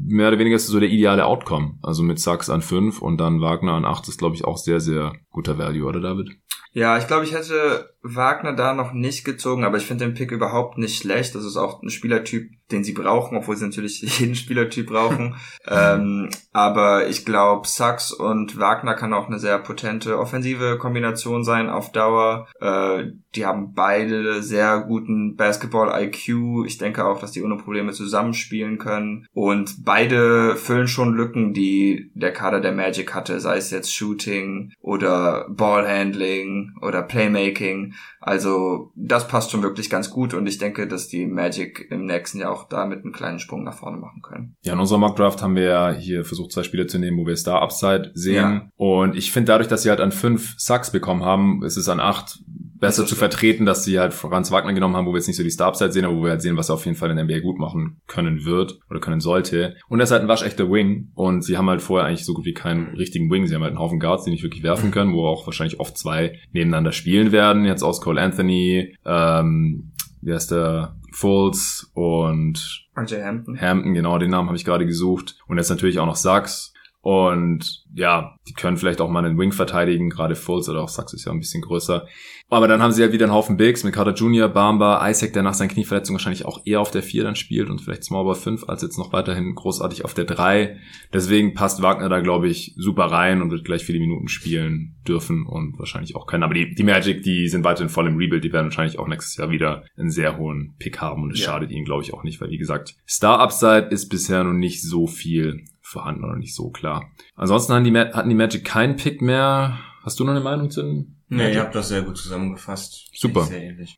mehr oder weniger so der ideale Outcome. Also mit Sachs an 5 und dann Wagner an 8 ist, glaube ich, auch sehr, sehr guter Value, oder David? Ja, ich glaube, ich hätte Wagner da noch nicht gezogen, aber ich finde den Pick überhaupt nicht schlecht. Das ist auch ein Spielertyp, den sie brauchen, obwohl sie natürlich jeden Spielertyp brauchen. ähm, aber ich glaube, Sachs und Wagner kann auch eine sehr potente offensive Kombination sein auf Dauer. Äh, die haben beide sehr guten Basketball-IQ. Ich denke auch, dass die ohne Probleme zusammenspielen können. Und beide füllen schon Lücken, die der Kader der Magic hatte, sei es jetzt Shooting oder Ballhandling oder Playmaking. Also das passt schon wirklich ganz gut und ich denke, dass die Magic im nächsten Jahr auch damit einen kleinen Sprung nach vorne machen können. Ja, in unserer Mock Draft haben wir ja hier versucht, zwei Spieler zu nehmen, wo wir Star Upside sehen. Ja. Und ich finde dadurch, dass sie halt an fünf Sucks bekommen haben, ist es an acht besser zu vertreten, dass sie halt Franz Wagner genommen haben, wo wir jetzt nicht so die Star-Upside sehen, aber wo wir halt sehen, was er auf jeden Fall in der NBA gut machen können wird oder können sollte. Und er ist halt ein waschechter Wing und sie haben halt vorher eigentlich so gut wie keinen richtigen Wing. Sie haben halt einen Haufen Guards, die nicht wirklich werfen können, wo auch wahrscheinlich oft zwei nebeneinander spielen werden. Jetzt aus Cole Anthony, ähm, wie heißt der? Fultz und RJ Hampton. Hampton, genau, den Namen habe ich gerade gesucht. Und jetzt natürlich auch noch Sachs. Und ja, die können vielleicht auch mal einen Wing verteidigen, gerade Fultz oder auch Sachs ist ja ein bisschen größer. Aber dann haben sie halt wieder einen Haufen Bigs mit Carter Jr., Bamba, Isaac, der nach seiner Knieverletzung wahrscheinlich auch eher auf der 4 dann spielt und vielleicht Small Ball 5 als jetzt noch weiterhin großartig auf der 3. Deswegen passt Wagner da, glaube ich, super rein und wird gleich viele Minuten spielen dürfen und wahrscheinlich auch können. Aber die, die Magic, die sind weiterhin voll im Rebuild, die werden wahrscheinlich auch nächstes Jahr wieder einen sehr hohen Pick haben und es ja. schadet ihnen, glaube ich, auch nicht, weil wie gesagt, Star Upside ist bisher noch nicht so viel vorhanden oder nicht so klar. Ansonsten hatten die, hatten die Magic keinen Pick mehr. Hast du noch eine Meinung zu den Nee, ihr habt das sehr gut zusammengefasst. Super.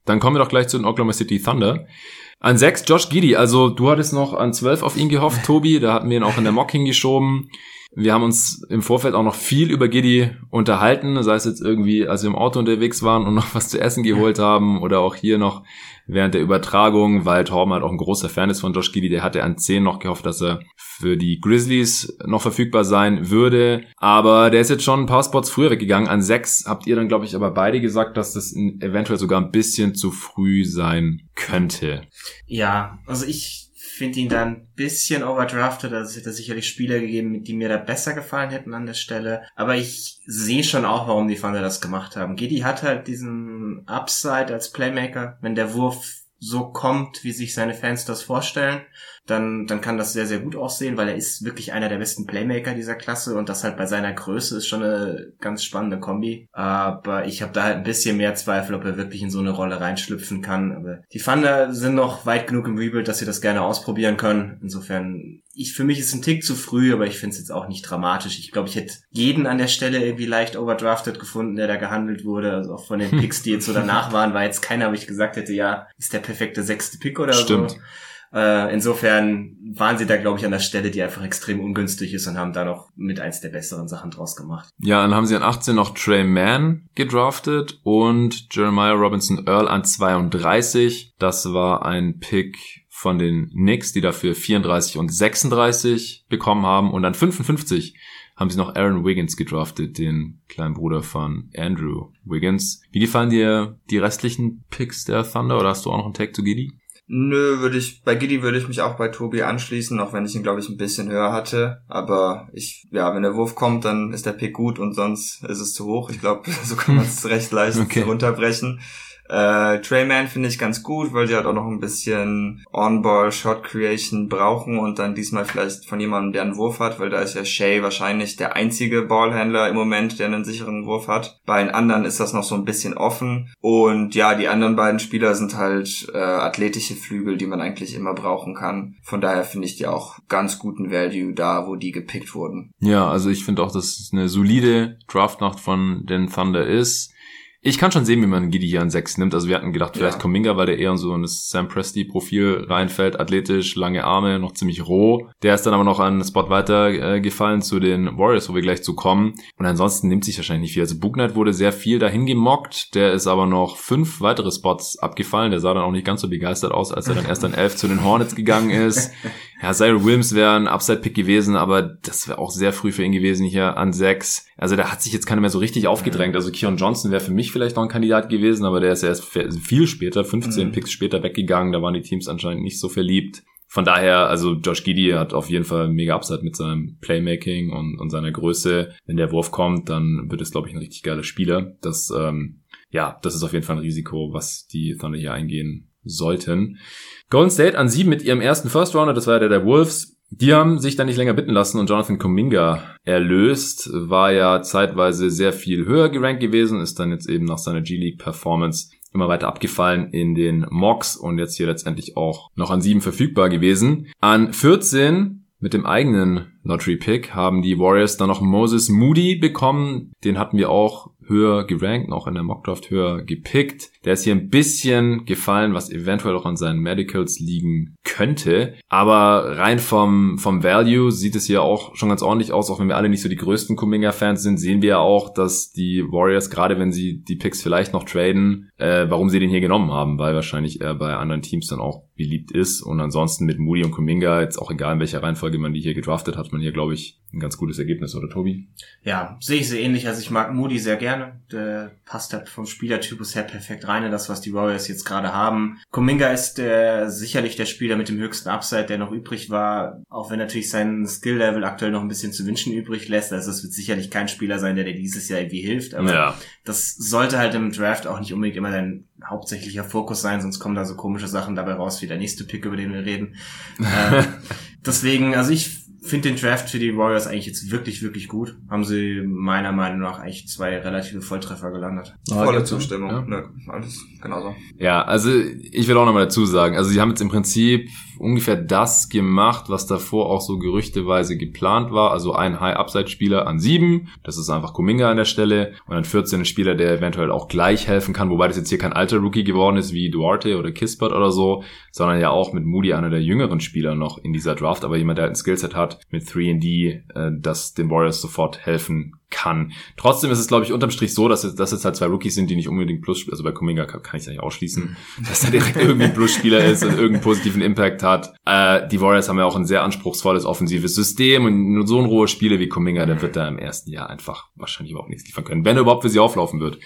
Dann kommen wir doch gleich zu den Oklahoma City Thunder. An sechs Josh Giddy. Also du hattest noch an zwölf auf ihn gehofft, Tobi. Da hatten wir ihn auch in der Mock hingeschoben. Wir haben uns im Vorfeld auch noch viel über Giddy unterhalten, sei es jetzt irgendwie, als wir im Auto unterwegs waren und noch was zu essen geholt haben oder auch hier noch während der Übertragung, weil Torben halt auch ein großer Fan ist von Josh Giddy. Der hatte an 10 noch gehofft, dass er für die Grizzlies noch verfügbar sein würde. Aber der ist jetzt schon ein paar Spots früher weggegangen. An 6 habt ihr dann, glaube ich, aber beide gesagt, dass das eventuell sogar ein bisschen zu früh sein könnte. Ja, also ich finde ihn da ein bisschen overdrafted. Also es hätte sicherlich Spieler gegeben, die mir da besser gefallen hätten an der Stelle. Aber ich sehe schon auch, warum die Thunder das gemacht haben. Giddy hat halt diesen Upside als Playmaker. Wenn der Wurf so kommt, wie sich seine Fans das vorstellen, dann, dann kann das sehr, sehr gut aussehen, weil er ist wirklich einer der besten Playmaker dieser Klasse und das halt bei seiner Größe ist schon eine ganz spannende Kombi. Aber ich habe da halt ein bisschen mehr Zweifel, ob er wirklich in so eine Rolle reinschlüpfen kann. Aber die Thunder sind noch weit genug im Rebuild, dass sie das gerne ausprobieren können. Insofern, ich, für mich ist ein Tick zu früh, aber ich finde es jetzt auch nicht dramatisch. Ich glaube, ich hätte jeden an der Stelle irgendwie leicht overdrafted gefunden, der da gehandelt wurde. Also auch von den Picks, die jetzt so danach waren, war jetzt keiner, wo ich gesagt hätte, ja, ist der perfekte sechste Pick oder Stimmt. so. Äh, insofern waren sie da, glaube ich, an der Stelle, die einfach extrem ungünstig ist und haben da noch mit eins der besseren Sachen draus gemacht. Ja, dann haben sie an 18 noch Trey Mann gedraftet und Jeremiah Robinson Earl an 32. Das war ein Pick von den Knicks, die dafür 34 und 36 bekommen haben und an 55 haben sie noch Aaron Wiggins gedraftet, den kleinen Bruder von Andrew Wiggins. Wie gefallen dir die restlichen Picks der Thunder oder hast du auch noch einen Tag zu Giddy? Nö, würde ich, bei Giddy würde ich mich auch bei Tobi anschließen, auch wenn ich ihn, glaube ich, ein bisschen höher hatte. Aber ich, ja, wenn der Wurf kommt, dann ist der Pick gut und sonst ist es zu hoch. Ich glaube, so kann man es recht leicht Okay. runterbrechen. Äh, Trayman finde ich ganz gut, weil die halt auch noch ein bisschen On-Ball-Shot-Creation brauchen und dann diesmal vielleicht von jemandem, der einen Wurf hat, weil da ist ja Shay wahrscheinlich der einzige Ballhändler im Moment, der einen sicheren Wurf hat. Bei den anderen ist das noch so ein bisschen offen. Und ja, die anderen beiden Spieler sind halt äh, athletische Flügel, die man eigentlich immer brauchen kann. Von daher finde ich die auch ganz guten Value da, wo die gepickt wurden. Ja, also ich finde auch, dass es eine solide Draftnacht von den Thunder ist. Ich kann schon sehen, wie man Giddy hier an 6 nimmt. Also wir hatten gedacht, vielleicht Ja. Kuminga, weil der eher in so ein Sam Presti-Profil reinfällt, athletisch, lange Arme, noch ziemlich roh. Der ist dann aber noch an einen Spot weiter äh, gefallen zu den Warriors, wo wir gleich zu kommen. Und ansonsten nimmt sich wahrscheinlich nicht viel. Also Booknight wurde sehr viel dahin gemockt. Der ist aber noch fünf weitere Spots abgefallen. Der sah dann auch nicht ganz so begeistert aus, als er dann erst an 11 zu den Hornets gegangen ist. Ja, Cyril Williams wäre ein Upside-Pick gewesen, aber das wäre auch sehr früh für ihn gewesen hier an 6. Also da hat sich jetzt keiner mehr so richtig aufgedrängt. Also Keon Johnson wäre für mich vielleicht noch ein Kandidat gewesen, aber der ist erst viel später, 15 Mhm. Picks später weggegangen. Da waren die Teams anscheinend nicht so verliebt. Von daher, also Josh Giddy hat auf jeden Fall mega Upside mit seinem Playmaking und, und seiner Größe. Wenn der Wurf kommt, dann wird es, glaube ich, ein richtig geiler Spieler. Das, ähm, ja, das ist auf jeden Fall ein Risiko, was die Thunder hier eingehen sollten. Golden State an sieben mit ihrem ersten First Rounder, das war ja der der Wolves. Die haben sich dann nicht länger bitten lassen und Jonathan Kuminga erlöst, war ja zeitweise sehr viel höher gerankt gewesen, ist dann jetzt eben nach seiner G-League Performance immer weiter abgefallen in den Mocks und jetzt hier letztendlich auch noch an sieben verfügbar gewesen. An 14 mit dem eigenen Lottery Pick haben die Warriors dann noch Moses Moody bekommen. Den hatten wir auch höher gerankt, noch in der Mockdraft höher gepickt. Der ist hier ein bisschen gefallen, was eventuell auch an seinen Medicals liegen könnte. Aber rein vom, vom Value sieht es hier auch schon ganz ordentlich aus. Auch wenn wir alle nicht so die größten Kuminga-Fans sind, sehen wir ja auch, dass die Warriors, gerade wenn sie die Picks vielleicht noch traden, äh, warum sie den hier genommen haben, weil wahrscheinlich er bei anderen Teams dann auch beliebt ist. Und ansonsten mit Moody und Kuminga, jetzt auch egal in welcher Reihenfolge man die hier gedraftet hat, man hier, glaube ich, ein ganz gutes Ergebnis, oder Tobi? Ja, sehe ich sehr ähnlich. Also ich mag Moody sehr gerne. Der passt halt vom Spielertypus her perfekt rein in das, was die Warriors jetzt gerade haben. Kuminga ist der, sicherlich der Spieler mit dem höchsten Upside, der noch übrig war, auch wenn natürlich sein Skill-Level aktuell noch ein bisschen zu wünschen übrig lässt. Also es wird sicherlich kein Spieler sein, der dir dieses Jahr irgendwie hilft. Aber ja. das sollte halt im Draft auch nicht unbedingt immer dein hauptsächlicher Fokus sein, sonst kommen da so komische Sachen dabei raus wie der nächste Pick, über den wir reden. äh, deswegen, also ich finde den Draft für die Warriors eigentlich jetzt wirklich, wirklich gut. Haben sie meiner Meinung nach eigentlich zwei relative Volltreffer gelandet. Volle Zustimmung. Ja. Ne, alles genauso. Ja, also ich will auch nochmal dazu sagen, also sie haben jetzt im Prinzip ungefähr das gemacht, was davor auch so gerüchteweise geplant war. Also ein High-Upside-Spieler an sieben, das ist einfach Kuminga an der Stelle und dann 14 ein Spieler, der eventuell auch gleich helfen kann, wobei das jetzt hier kein alter Rookie geworden ist wie Duarte oder Kispert oder so, sondern ja auch mit Moody einer der jüngeren Spieler noch in dieser Draft, aber jemand, der halt ein Skillset hat mit 3D, äh, das den Warriors sofort helfen kann. Trotzdem ist es, glaube ich, unterm Strich so, dass es, dass es halt zwei Rookies sind, die nicht unbedingt Plus, also bei Kuminga kann, kann ich es nicht ausschließen, dass er direkt irgendwie ein Plus-Spieler ist und irgendeinen positiven Impact hat. Äh, die Warriors haben ja auch ein sehr anspruchsvolles offensives System und nur so ein roher Spieler wie Kuminga, der wird da im ersten Jahr einfach wahrscheinlich überhaupt nichts liefern können, wenn er überhaupt für sie auflaufen wird.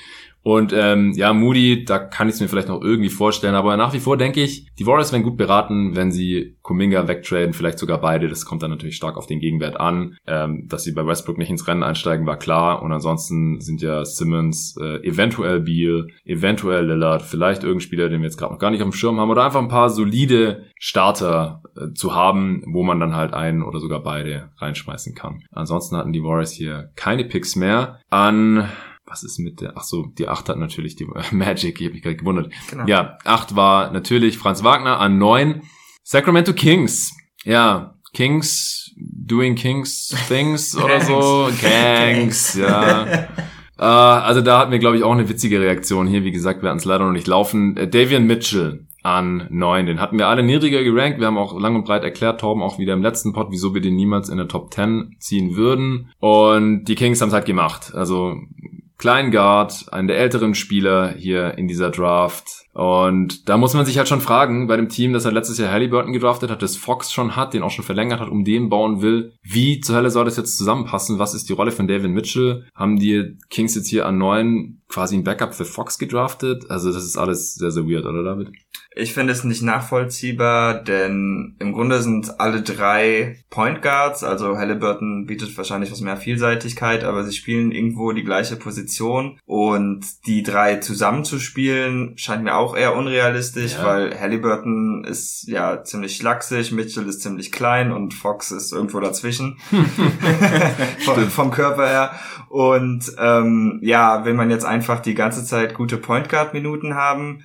Und ähm, ja, Moody, da kann ich es mir vielleicht noch irgendwie vorstellen, aber nach wie vor denke ich, die Warriors werden gut beraten, wenn sie Kuminga wegtraden, vielleicht sogar beide. Das kommt dann natürlich stark auf den Gegenwert an. Ähm, dass sie bei Westbrook nicht ins Rennen einsteigen, war klar. Und ansonsten sind ja Simmons, äh, eventuell Beal, eventuell Lillard, vielleicht irgendein Spieler, den wir jetzt gerade noch gar nicht auf dem Schirm haben, oder einfach ein paar solide Starter äh, zu haben, wo man dann halt einen oder sogar beide reinschmeißen kann. Ansonsten hatten die Warriors hier keine Picks mehr. An was ist mit der, ach so, die 8 hat natürlich die Magic, ich habe mich gerade gewundert. Genau. Ja, 8 war natürlich Franz Wagner, an 9 Sacramento Kings. Ja, Kings doing Kings things oder so. Gangs, ja. Äh, also da hatten wir, glaube ich, auch eine witzige Reaktion hier. Wie gesagt, wir hatten es leider noch nicht laufen. Äh, Davian Mitchell an 9. Den hatten wir alle niedriger gerankt. Wir haben auch lang und breit erklärt, Torben auch wieder im letzten Pod, wieso wir den niemals in der Top 10 ziehen würden. Und die Kings haben es halt gemacht. Also Klein Guard, einen der älteren Spieler hier in dieser Draft. Und da muss man sich halt schon fragen, bei dem Team, das er letztes Jahr Halliburton gedraftet hat, das Fox schon hat, den auch schon verlängert hat, um den bauen will, wie zur Hölle soll das jetzt zusammenpassen? Was ist die Rolle von David Mitchell? Haben die Kings jetzt hier an neun quasi ein Backup für Fox gedraftet? Also das ist alles sehr, sehr weird, oder David? Ich finde es nicht nachvollziehbar, denn im Grunde sind alle drei Point Guards, also Halliburton bietet wahrscheinlich was mehr Vielseitigkeit, aber sie spielen irgendwo die gleiche Position und die drei zusammenzuspielen scheint mir auch eher unrealistisch, Ja. weil Halliburton ist ja ziemlich schlaksig, Mitchell ist ziemlich klein und Fox ist irgendwo dazwischen vom, vom Körper her. Und ähm, ja, will man jetzt einfach die ganze Zeit gute Point Guard Minuten haben,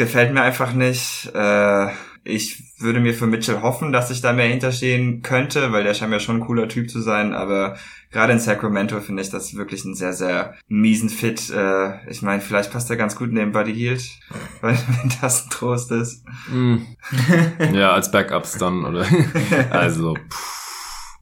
gefällt mir einfach nicht. Äh, ich würde mir für Mitchell hoffen, dass ich da mehr hinterstehen könnte, weil der scheint mir schon ein cooler Typ zu sein, aber gerade in Sacramento finde ich das wirklich einen sehr, sehr miesen Fit. Äh, ich meine, vielleicht passt er ganz gut neben Buddy Hield, weil wenn das ein Trost ist. Mm. ja, als Backups dann, oder? also, pff,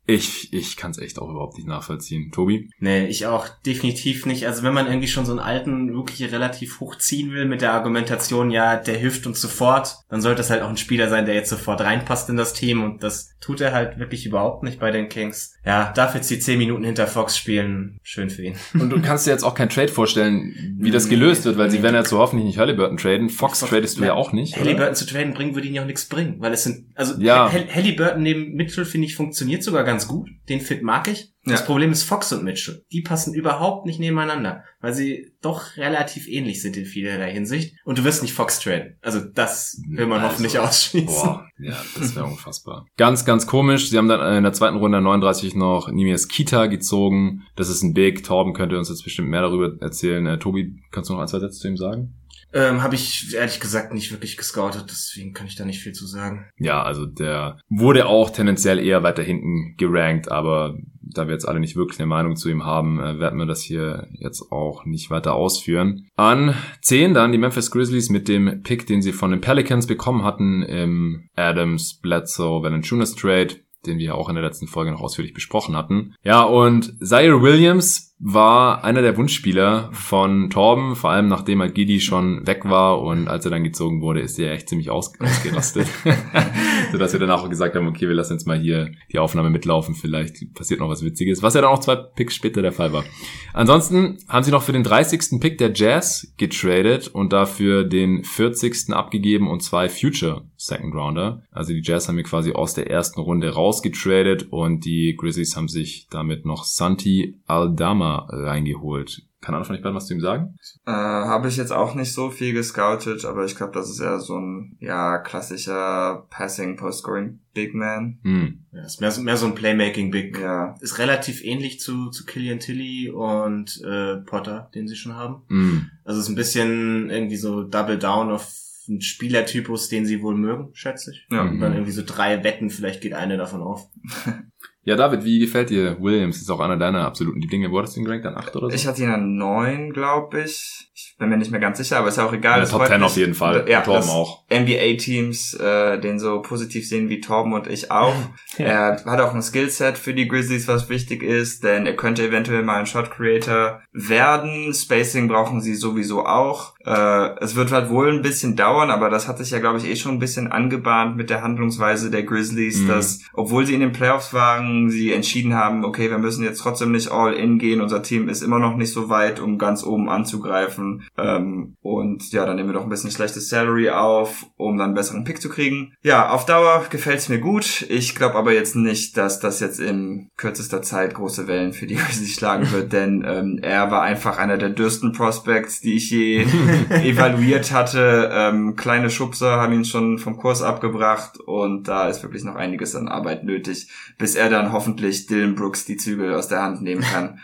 ich, ich kann es echt auch überhaupt nicht nachvollziehen. Tobi? Nee, ich auch definitiv nicht. Also wenn man irgendwie schon so einen alten Rookie relativ hochziehen will mit der Argumentation, ja, der hilft uns sofort, dann sollte es halt auch ein Spieler sein, der jetzt sofort reinpasst in das Team und das tut er halt wirklich überhaupt nicht bei den Kings. Ja, darf jetzt die 10 Minuten hinter Fox spielen, schön für ihn. Und du kannst dir jetzt auch kein Trade vorstellen, wie das gelöst wird, weil sie werden jetzt so hoffentlich nicht Halliburton traden. Fox tradest du ja auch nicht. oder? Halliburton zu traden bringen würde ihn ja auch nichts bringen, weil es sind, also Ja. Hall- Halliburton neben Mitchell finde ich funktioniert sogar ganz gut. Den Fit mag ich. Das Ja. Problem ist Fox und Mitchell. Die passen überhaupt nicht nebeneinander, weil sie doch relativ ähnlich sind in vielerlei Hinsicht. Und du wirst nicht Fox traden. Also das will man Also, hoffentlich ausschließen. Boah, ja, das wäre unfassbar. Ganz, ganz komisch. Sie haben dann in der zweiten Runde 39 noch Nimias Kita gezogen. Das ist ein Big. Torben könnte uns jetzt bestimmt mehr darüber erzählen. Äh, Tobi, kannst du noch ein, zwei Sätze zu ihm sagen? Ähm, Habe ich ehrlich gesagt nicht wirklich gescoutet, deswegen kann ich da nicht viel zu sagen. Ja, also der wurde auch tendenziell eher weiter hinten gerankt, aber da wir jetzt alle nicht wirklich eine Meinung zu ihm haben, äh, werden wir das hier jetzt auch nicht weiter ausführen. An 10 dann die Memphis Grizzlies mit dem Pick, den sie von den Pelicans bekommen hatten im Adams, Bledsoe, Valanciunas Trade den wir auch in der letzten Folge noch ausführlich besprochen hatten. Ja, und Zaire Williams war einer der Wunschspieler von Torben, vor allem nachdem halt Gidi schon weg war und als er dann gezogen wurde, ist er echt ziemlich aus ausgerastet. Sodass wir danach auch gesagt haben, okay, wir lassen jetzt mal hier die Aufnahme mitlaufen, vielleicht passiert noch was Witziges, was ja dann auch zwei Picks später der Fall war. Ansonsten haben sie noch für den 30. Pick der Jazz getradet und dafür den 40. abgegeben und zwei Future Second Rounder. Also die Jazz haben hier quasi aus der ersten Runde rausgetradet und die Grizzlies haben sich damit noch Santi Aldama reingeholt. Kann einer von euch beiden was zu ihm sagen? Äh, Habe ich jetzt auch nicht so viel gescoutet, aber ich glaube, das ist eher so ein ja klassischer Passing Post-Scoring Big Man. Hm. Ja, ist mehr, so- mehr so ein Playmaking Big. Ja, Ist relativ ähnlich zu, zu Killian Tilly und äh, Potter, den sie schon haben. Hm. Also ist ein bisschen irgendwie so Double Down auf einen Spielertypus, den sie wohl mögen, schätze ich. ja. Mhm. Und dann irgendwie so drei Wetten, vielleicht geht eine davon auf. Ja, David, wie gefällt dir Williams? Ist auch einer deiner absoluten Lieblinge. Wo hattest du ihn gerankt? An 8 oder so? Ich hatte ihn an neun, glaube ich. Ich bin mir nicht mehr ganz sicher, aber ist ja auch egal. Ja, Es Top freut 10 mich, auf jeden Fall. Ja, Torben dass auch. NBA-Teams äh, den so positiv sehen wie Torben und ich auch. Er hat auch ein Skillset für die Grizzlies, was wichtig ist, denn er könnte eventuell mal ein Shot Creator werden. Spacing brauchen sie sowieso auch. Äh, es wird halt wohl ein bisschen dauern, aber das hat sich ja, glaube ich, eh schon ein bisschen angebahnt mit der Handlungsweise der Grizzlies, Mhm. dass, obwohl sie in den Playoffs waren, sie entschieden haben, okay, wir müssen jetzt trotzdem nicht all in gehen. Unser Team ist immer noch nicht so weit, um ganz oben anzugreifen. Ähm, und ja, dann nehmen wir doch ein bisschen schlechtes Salary auf, um dann einen besseren Pick zu kriegen. Ja, auf Dauer gefällt's mir gut. Ich glaube aber jetzt nicht, dass das jetzt in kürzester Zeit große Wellen für die Grizzlies schlagen wird, denn ähm, er war einfach einer der dürsten Prospects, die ich je evaluiert hatte. Ähm, kleine Schubser haben ihn schon vom Kurs abgebracht und da ist wirklich noch einiges an Arbeit nötig, bis er dann hoffentlich Dylan Brooks die Zügel aus der Hand nehmen kann.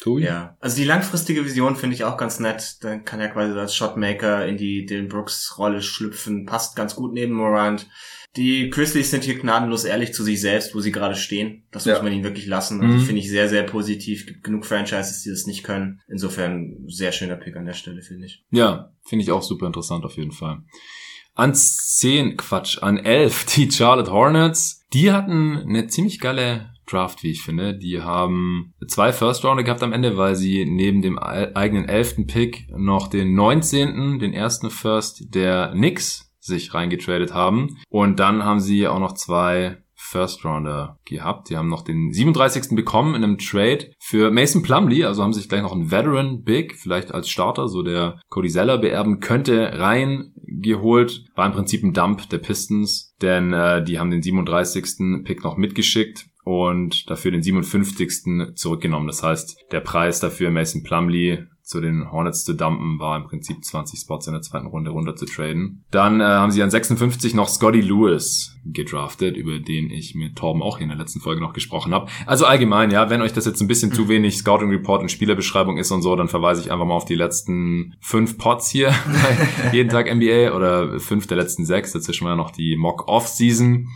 Tobi? Ja. Also die langfristige Vision finde ich auch ganz nett. Dann kann er quasi als Shotmaker in die Dylan Brooks Rolle schlüpfen. Passt ganz gut neben Morant. Die Grizzlies sind hier gnadenlos ehrlich zu sich selbst, wo sie gerade stehen. Das Ja. muss man ihnen wirklich lassen. Also Mhm. finde ich sehr, sehr positiv. Gibt genug Franchises, die das nicht können. Insofern sehr schöner Pick an der Stelle, finde ich. Ja, finde ich auch super interessant auf jeden Fall. An 10, Quatsch, an 11, die Charlotte Hornets. Die hatten eine ziemlich geile Draft, wie ich finde. Die haben zwei First Rounder gehabt am Ende, weil sie neben dem ei- eigenen 11. Pick noch den 19., den ersten First der Knicks sich reingetradet haben. Und dann haben sie auch noch zwei First Rounder gehabt. Die haben noch den 37. bekommen in einem Trade für Mason Plumley, also haben sich gleich noch einen Veteran Big, vielleicht als Starter, so der Cody Zeller beerben könnte, reingeholt. War im Prinzip ein Dump der Pistons, denn äh, die haben den 37. Pick noch mitgeschickt und dafür den 57. zurückgenommen. Das heißt, der Preis dafür Mason Plumley zu den Hornets zu dumpen, war im Prinzip 20 Spots in der zweiten Runde runter zu traden. Dann äh, haben sie an 56 noch Scotty Lewis gedraftet, über den ich mit Torben auch hier in der letzten Folge noch gesprochen habe. Also allgemein, ja, wenn euch das jetzt ein bisschen zu wenig Scouting Report und Spielerbeschreibung ist und so, dann verweise ich einfach mal auf die letzten fünf Pots hier, jeden Tag NBA oder fünf der letzten sechs. Dazwischen war ja noch die Mock Off Season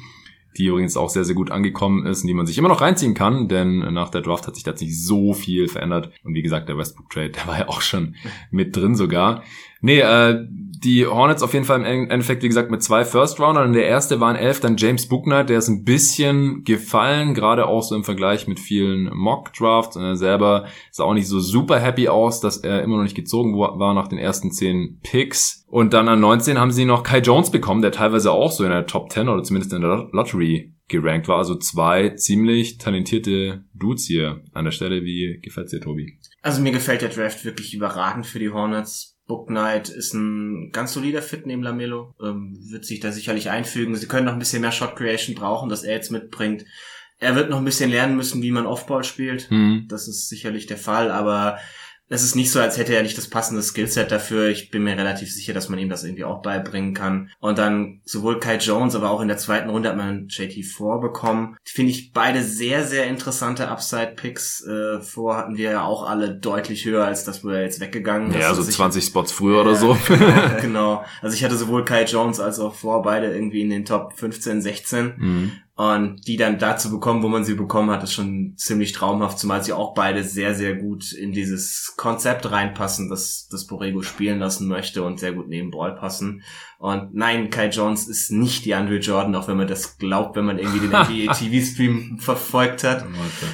die übrigens auch sehr, sehr gut angekommen ist und die man sich immer noch reinziehen kann, denn nach der Draft hat sich nicht so viel verändert. Und wie gesagt, der Westbrook Trade, der war ja auch schon mit drin sogar. Nee, äh, die Hornets auf jeden Fall im Endeffekt, wie gesagt, mit zwei First Roundern. Der erste war ein Elf, dann James Booknight, der ist ein bisschen gefallen, gerade auch so im Vergleich mit vielen Mock Drafts. Und er selber sah auch nicht so super happy aus, dass er immer noch nicht gezogen war nach den ersten zehn Picks. Und dann an 19 haben sie noch Kai Jones bekommen, der teilweise auch so in der Top 10 oder zumindest in der Lottery gerankt war. Also zwei ziemlich talentierte Dudes hier an der Stelle. Wie gefällt's dir, Tobi? Also mir gefällt der Draft wirklich überragend für die Hornets Book Knight ist ein ganz solider Fit neben Lamelo, ähm, wird sich da sicherlich einfügen. Sie können noch ein bisschen mehr Shot Creation brauchen, das er jetzt mitbringt. Er wird noch ein bisschen lernen müssen, wie man Offball spielt. Mhm. Das ist sicherlich der Fall, aber es ist nicht so, als hätte er nicht das passende Skillset dafür. Ich bin mir relativ sicher, dass man ihm das irgendwie auch beibringen kann. Und dann sowohl Kai Jones, aber auch in der zweiten Runde hat man JT4 bekommen. Finde ich beide sehr, sehr interessante Upside-Picks. Äh, vor hatten wir ja auch alle deutlich höher, als das wir jetzt weggegangen. Ja, so 20 Spots früher oder so. genau. Also ich hatte sowohl Kai Jones als auch vor beide irgendwie in den Top 15, 16. Mhm. Und die dann dazu bekommen, wo man sie bekommen hat, ist schon ziemlich traumhaft, zumal sie auch beide sehr, sehr gut in dieses Konzept reinpassen, das, das Borrego spielen lassen möchte und sehr gut neben Ball passen. Und nein, Kai Jones ist nicht die Andre Jordan, auch wenn man das glaubt, wenn man irgendwie den NBA TV-Stream verfolgt hat.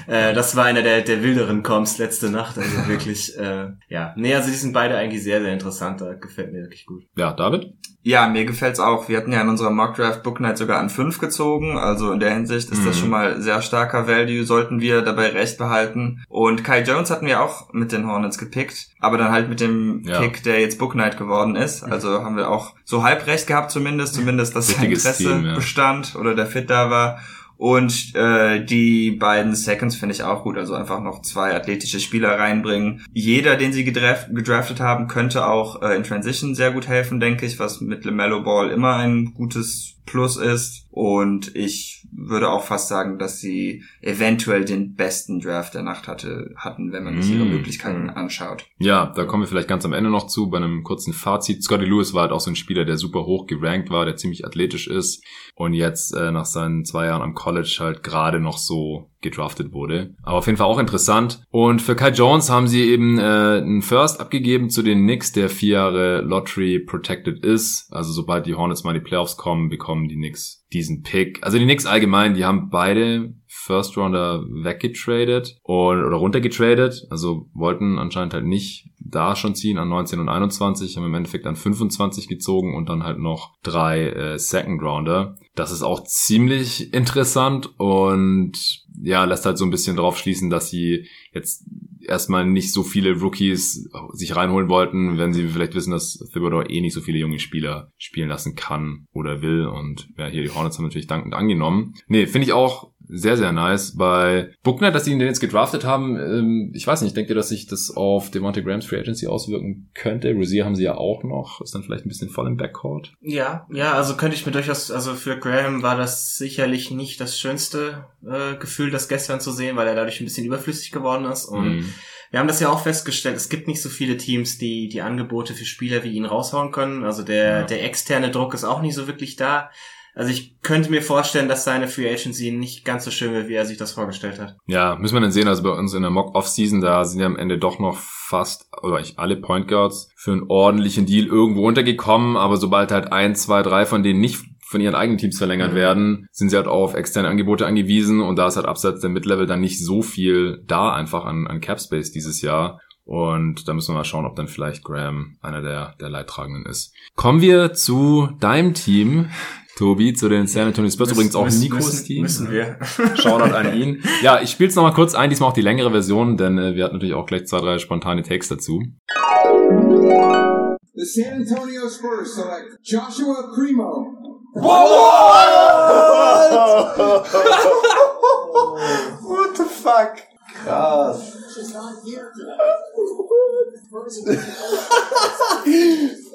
Äh, das war einer der, der wilderen Comps letzte Nacht. Also wirklich, äh, ja. Nee, also die sind beide eigentlich sehr, sehr interessant. Da gefällt mir wirklich gut. Ja, David? Ja, mir gefällt's auch. Wir hatten ja in unserer Mock Draft Book Night sogar an fünf gezogen. Also in der Hinsicht ist mhm. das schon mal sehr starker Value. Sollten wir dabei recht behalten. Und Kai Jones hatten wir auch mit den Hornets gepickt. Aber dann halt mit dem ja. Pick, der jetzt Book Night geworden ist. Also haben wir auch so halb recht gehabt zumindest. Zumindest, dass sein Interesse Team, ja. bestand oder der Fit da war. Und äh, die beiden Seconds finde ich auch gut. Also einfach noch zwei athletische Spieler reinbringen. Jeder, den sie gedraft, gedraftet haben, könnte auch äh, in Transition sehr gut helfen, denke ich, was mit LeMelo Ball immer ein gutes Plus ist. Und ich würde auch fast sagen, dass sie eventuell den besten Draft der Nacht hatte, hatten, wenn man sich mm. ihre Möglichkeiten anschaut. Ja, da kommen wir vielleicht ganz am Ende noch zu, bei einem kurzen Fazit. Scotty Lewis war halt auch so ein Spieler, der super hoch gerankt war, der ziemlich athletisch ist und jetzt äh, nach seinen zwei Jahren am College halt gerade noch so gedraftet wurde. Aber auf jeden Fall auch interessant. Und für Kai Jones haben sie eben äh, einen First abgegeben zu den Knicks, der vier Jahre Lottery protected ist. Also sobald die Hornets mal in die Playoffs kommen, bekommen die Knicks diesen Pick. Also die Knicks allgemein, die haben beide First Rounder weggetradet und, oder runtergetradet. Also wollten anscheinend halt nicht da schon ziehen an 19 und 21, haben im Endeffekt an 25 gezogen und dann halt noch drei äh, Second Rounder. Das ist auch ziemlich interessant und ja, lässt halt so ein bisschen drauf schließen, dass sie jetzt erstmal nicht so viele Rookies sich reinholen wollten, wenn sie vielleicht wissen, dass Thibodeau eh nicht so viele junge Spieler spielen lassen kann oder will. Und ja, hier die Hornets haben natürlich dankend angenommen. Nee, finde ich auch sehr, sehr nice. Bei Buckner, dass sie ihn jetzt gedraftet haben, ähm, ich weiß nicht, denkt ihr, dass sich das auf Devontae Grahams Free Agency auswirken könnte? Rosier haben sie ja auch noch, ist dann vielleicht ein bisschen voll im Backcourt. Ja, ja, also könnte ich mir durchaus, also für Graham war das sicherlich nicht das schönste äh, Gefühl, das gestern zu sehen, weil er dadurch ein bisschen überflüssig geworden ist und mm. Wir haben das ja auch festgestellt, es gibt nicht so viele Teams, die die Angebote für Spieler wie ihn raushauen können. Also der, ja. der externe Druck ist auch nicht so wirklich da. Also ich könnte mir vorstellen, dass seine Free Agency nicht ganz so schön wird, wie er sich das vorgestellt hat. Ja, müssen wir dann sehen. Also bei uns in der Mock Off-Season, da sind ja am Ende doch noch fast, oder eigentlich alle Point Guards für einen ordentlichen Deal irgendwo untergekommen. Aber sobald halt ein, zwei, drei von denen nicht von ihren eigenen Teams verlängert mhm. werden, sind sie halt auch auf externe Angebote angewiesen und da ist halt abseits der Mid-Level dann nicht so viel da einfach an, an Cap Space dieses Jahr. Und da müssen wir mal schauen, ob dann vielleicht Graham einer der, der Leidtragenden ist. Kommen wir zu deinem Team, Tobi, zu den San Antonio Spurs. Übrigens auch Müssen- Nikos müssen, Team. Müssen wir. Shoutout an ihn. Ja, ich spiel's noch mal kurz ein, diesmal auch die längere Version, denn äh, wir hatten natürlich auch gleich zwei, drei spontane Takes dazu. The San Antonio Spurs select Joshua Primo. What the fuck? Krass. Is not here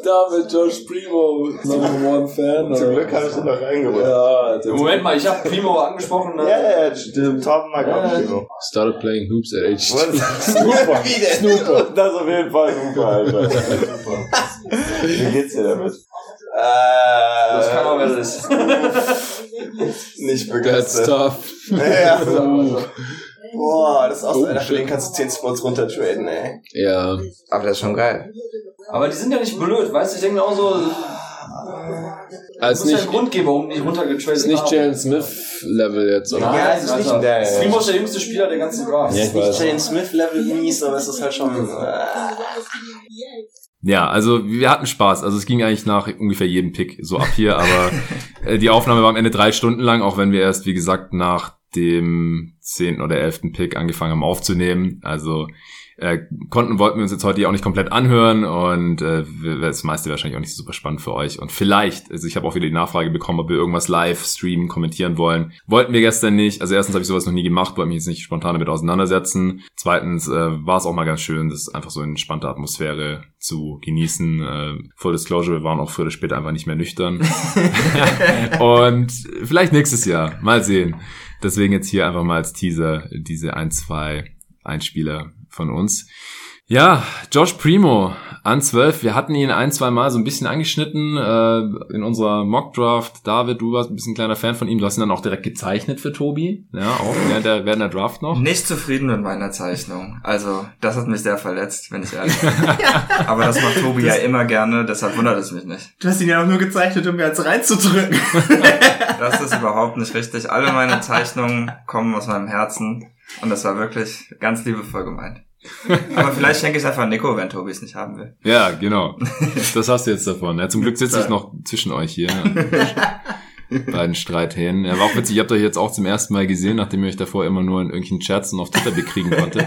David Josh Primo, Number One Fan. Zum Glück habe ich den noch reingebracht. Ja, Moment mal, ich habe Primo angesprochen. ne? Ja, ja, ja, stimmt. Tom mag auch Primo. Started playing hoops at age Snooper. Wie denn? Snooper. Das ist auf jeden Fall super, Alter. Wie geht's dir damit? Äh, Das kann man, ist. Nicht That's begeistert. tough. Ja, Boah, das ist auch so einer, für den kannst du 10 Spots runtertraden, ey. Ja. Aber das ist schon geil. Aber die sind ja nicht blöd, weißt du? Ich denke mir auch so, Als muss ja nicht, einen Grund geben, warum die nicht runtergetradet ist nicht. Jalen Smith Level jetzt, oder? Ja, es ist nicht in der- Primo ist der jüngste Spieler der ganzen Draft. Ja, ich ist nicht weiß. Jane Smith Level mies, aber es ist halt schon. Ja, also wir hatten Spaß. Also es ging eigentlich nach ungefähr jedem Pick so ab hier, aber äh, die Aufnahme war am Ende drei Stunden lang, auch wenn wir erst, wie gesagt, nach dem zehnten oder elften Pick angefangen haben aufzunehmen. Also äh, konnten wollten wir uns jetzt heute auch nicht komplett anhören und äh, das meiste wahrscheinlich auch nicht so super spannend für euch. Und vielleicht, also ich habe auch wieder die Nachfrage bekommen, ob wir irgendwas live streamen, kommentieren wollen. Wollten wir gestern nicht. Also erstens habe ich sowas noch nie gemacht, wollte mich jetzt nicht spontan damit auseinandersetzen. Zweitens äh, war es auch mal ganz schön, das einfach so in entspannter Atmosphäre zu genießen. Äh, Full Disclosure, wir waren auch früher oder später einfach nicht mehr nüchtern. und vielleicht nächstes Jahr. Mal sehen. Deswegen jetzt hier einfach mal als Teaser diese ein, zwei Einspieler von uns. Ja, Josh Primo an 12. Wir hatten ihn ein, zwei Mal so ein bisschen angeschnitten äh, in unserer Mock-Draft. David, du warst ein bisschen kleiner Fan von ihm. Du hast ihn dann auch direkt gezeichnet für Tobi. Ja, auch während der, während der Draft noch. Nicht zufrieden mit meiner Zeichnung. Also, das hat mich sehr verletzt, wenn ich ehrlich bin. Aber das macht Tobi ja immer gerne, deshalb wundert es mich nicht. Du hast ihn ja auch nur gezeichnet, um mir eins reinzudrücken. Das ist überhaupt nicht richtig. Alle meine Zeichnungen kommen aus meinem Herzen und das war wirklich ganz liebevoll gemeint. Aber vielleicht schenke ich einfach Nico, wenn Tobi es nicht haben will. Ja, genau. Das hast du jetzt davon. Ja, zum Glück sitze ich noch zwischen euch hier. beiden Streithähnen. Ja, war auch witzig, ihr habt euch jetzt auch zum ersten Mal gesehen, nachdem ihr euch davor immer nur in irgendwelchen Chats und auf Twitter bekriegen konntet.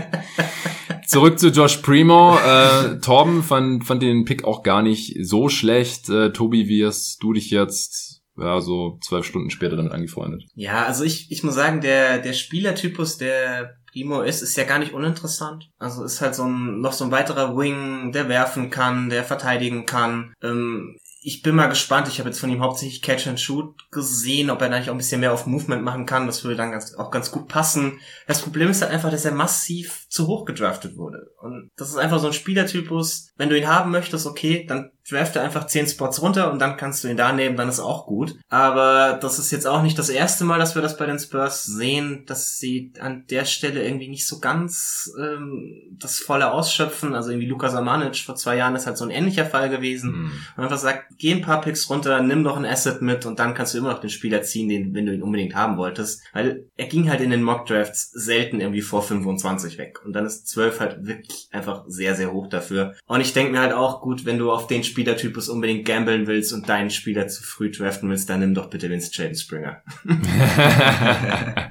Zurück zu Josh Primo. Äh, Torben fand, fand den Pick auch gar nicht so schlecht. Äh, Tobi, wie hast du dich jetzt ja, so zwölf Stunden später damit angefreundet? Ja, also ich, ich muss sagen, der, der Spielertypus, der Primo ist, ist ja gar nicht uninteressant. Also ist halt so ein, noch so ein weiterer Wing, der werfen kann, der verteidigen kann. Ähm, ich bin mal gespannt. Ich habe jetzt von ihm hauptsächlich Catch and Shoot gesehen, ob er da nicht auch ein bisschen mehr auf Movement machen kann. Das würde dann ganz, auch ganz gut passen. Das Problem ist halt einfach, dass er massiv zu hoch gedraftet wurde. Und das ist einfach so ein Spielertypus. Wenn du ihn haben möchtest, okay, dann drafte einfach 10 Spots runter und dann kannst du ihn da nehmen, dann ist auch gut. Aber das ist jetzt auch nicht das erste Mal, dass wir das bei den Spurs sehen, dass sie an der Stelle irgendwie nicht so ganz ähm, das volle ausschöpfen. Also irgendwie Lukas Amanic vor zwei Jahren ist halt so ein ähnlicher Fall gewesen. Hm. Und einfach sagt, geh ein paar Picks runter, nimm doch ein Asset mit und dann kannst du immer noch den Spieler ziehen, den, wenn du ihn unbedingt haben wolltest. Weil er ging halt in den Mock Drafts selten irgendwie vor 25 weg. Und dann ist 12 halt wirklich einfach sehr, sehr hoch dafür. Und ich denke mir halt auch, gut, wenn du auf den Spielertypus unbedingt gambeln willst und deinen Spieler zu früh draften willst, dann nimm doch bitte Vince Jaden Springer.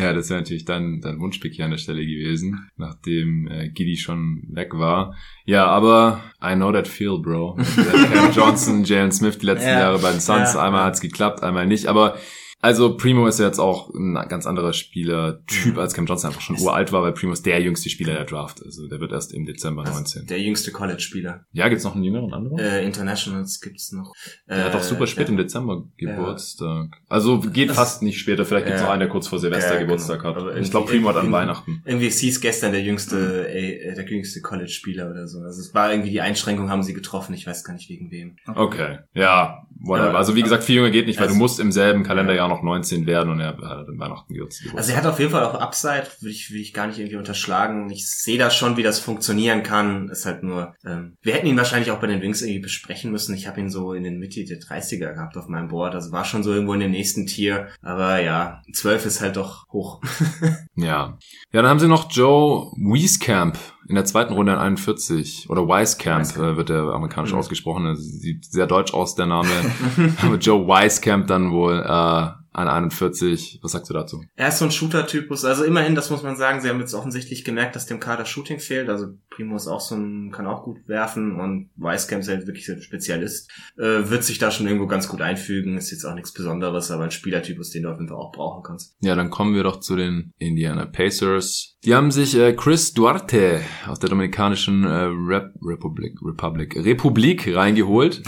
ja, das wäre natürlich dann dein Wunschpick hier an der Stelle gewesen, nachdem äh, Giddy schon weg war. Ja, aber I know that feel, bro. Cam Johnson, Jalen Smith die letzten Ja. Jahre bei den Suns. Ja. Einmal hat's geklappt, einmal nicht. Aber also Primo ist ja jetzt auch ein ganz anderer Spielertyp, Mhm. als Cam Johnson einfach schon uralt war, weil Primo ist der jüngste Spieler der Draft. Also der wird erst im Dezember 19. Der jüngste College-Spieler. Ja, gibt's noch einen jüngeren anderen? Äh, Internationals gibt's noch. Der hat doch super spät der- im Dezember Geburtstag. Also geht fast nicht später. Vielleicht gibt's Ja. noch einen, der kurz vor Silvester Ja, Geburtstag genau. hat. Ich glaube, Primo hat an Weihnachten. Irgendwie hieß gestern der jüngste, äh, der jüngste College-Spieler oder so. Also es war irgendwie die Einschränkung haben sie getroffen. Ich weiß gar nicht wegen wem. Okay, ja, whatever. Also wie gesagt, viel jünger geht nicht, weil also- du musst im selben Kalenderjahr noch 19 werden und er hat an Weihnachten Geburtstag. Also er hat auf jeden Fall auch Upside, würde ich, würde ich gar nicht irgendwie unterschlagen. Ich sehe da schon, wie das funktionieren kann. Ist halt nur, ähm, wir hätten ihn wahrscheinlich auch bei den Wings irgendwie besprechen müssen. Ich habe ihn so in den Mitte der 30er gehabt auf meinem Board. Also war schon so irgendwo in den nächsten Tier. Aber ja, 12 ist halt doch hoch. Ja. Ja, dann haben sie noch Joe Wieskamp in der zweiten Runde an 41 oder Wisekamp äh, wird der amerikanisch Mhm. ausgesprochen. Sieht sehr deutsch aus, der Name. Aber Joe Wisekamp dann wohl äh, an 41. Was sagst du dazu? Er ist so ein Shooter-Typus. Also immerhin, das muss man sagen, sie haben jetzt offensichtlich gemerkt, dass dem Kader Shooting fehlt. Also Primo ist auch so ein, kann auch gut werfen und Weiskamp ist halt wirklich so ein Spezialist. Äh, wird sich da schon irgendwo ganz gut einfügen. Ist jetzt auch nichts Besonderes, aber ein Spielertypus, den du auf jeden Fall auch brauchen kannst. Ja, dann kommen wir doch zu den Indiana Pacers. Die haben sich äh, Chris Duarte aus der Dominikanischen äh, Rep Republik, Republik, Republik reingeholt.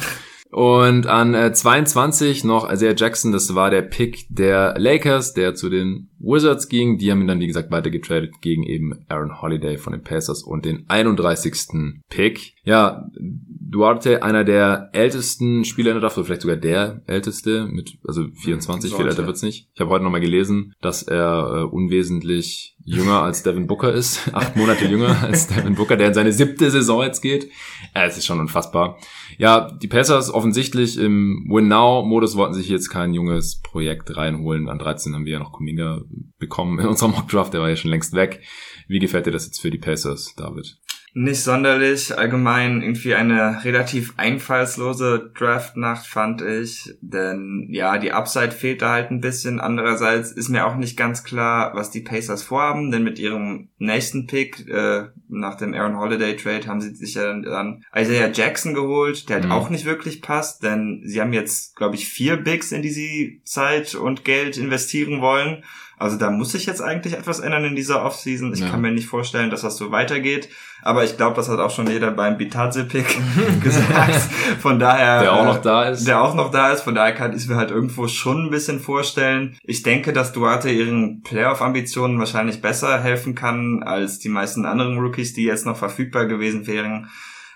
Und an äh, 22 noch Isaiah Jackson, das war der Pick der Lakers, der zu den Wizards ging. Die haben ihn dann, wie gesagt, weitergetradet gegen eben Aaron Holiday von den Pacers und den 31. Pick. Ja, Duarte, einer der ältesten Spieler in der Draft, oder vielleicht sogar der älteste, mit also 24, viel älter wird's nicht. Ich habe heute nochmal gelesen, dass er äh, unwesentlich jünger als Devin Booker ist. Acht Monate jünger als Devin Booker, der in seine siebte Saison jetzt geht. Ja, es ist schon unfassbar. Ja, die Pacers offensichtlich im Win-Now-Modus wollten sich jetzt kein junges Projekt reinholen. An 13 haben wir ja noch Kuminga bekommen in unserem Mock-Draft, der war ja schon längst weg. Wie gefällt dir das jetzt für die Pacers, David? Nicht sonderlich. Allgemein irgendwie eine relativ einfallslose Draftnacht fand ich. Denn ja, die Upside fehlt da halt ein bisschen. Andererseits ist mir auch nicht ganz klar, was die Pacers vorhaben. Denn mit ihrem nächsten Pick äh, nach dem Aaron Holiday Trade haben sie sich ja dann Isaiah Jackson geholt, der halt Mhm. auch nicht wirklich passt. Denn sie haben jetzt, glaube ich, vier Bigs, in die sie Zeit und Geld investieren wollen. Also da muss sich jetzt eigentlich etwas ändern in dieser Offseason. Ich Ja. kann mir nicht vorstellen, dass das so weitergeht. Aber ich glaube, das hat auch schon jeder beim Bitadze-Pick gesagt. Von daher. Der auch äh, noch da ist. Der auch noch da ist. Von daher kann ich mir halt irgendwo schon ein bisschen vorstellen. Ich denke, dass Duarte ihren Playoff-Ambitionen wahrscheinlich besser helfen kann als die meisten anderen Rookies, die jetzt noch verfügbar gewesen wären.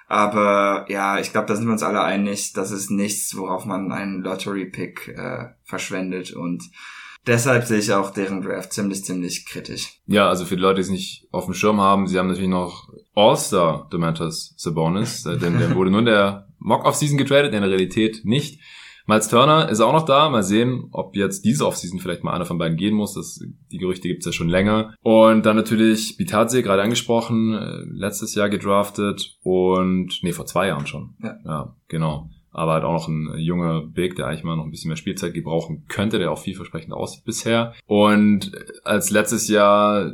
Aber ja, ich glaube, da sind wir uns alle einig, das ist nichts, worauf man einen Lottery-Pick äh, verschwendet. Und deshalb sehe ich auch deren Draft ziemlich, ziemlich kritisch. Ja, also für die Leute, die es nicht auf dem Schirm haben, sie haben natürlich noch All-Star Domantas Sabonis, äh, denn der wurde nur in der Mock-Off-Season getradet, in der Realität nicht. Miles Turner ist auch noch da. Mal sehen, ob jetzt diese Offseason vielleicht mal einer von beiden gehen muss. Das, die Gerüchte gibt's ja schon länger. Und dann natürlich Bitadze, gerade angesprochen, äh, letztes Jahr gedraftet und nee, vor zwei Jahren schon. Ja. ja genau. Aber halt auch noch ein junger Big, der eigentlich mal noch ein bisschen mehr Spielzeit gebrauchen könnte, der auch vielversprechend aussieht bisher. Und als letztes Jahr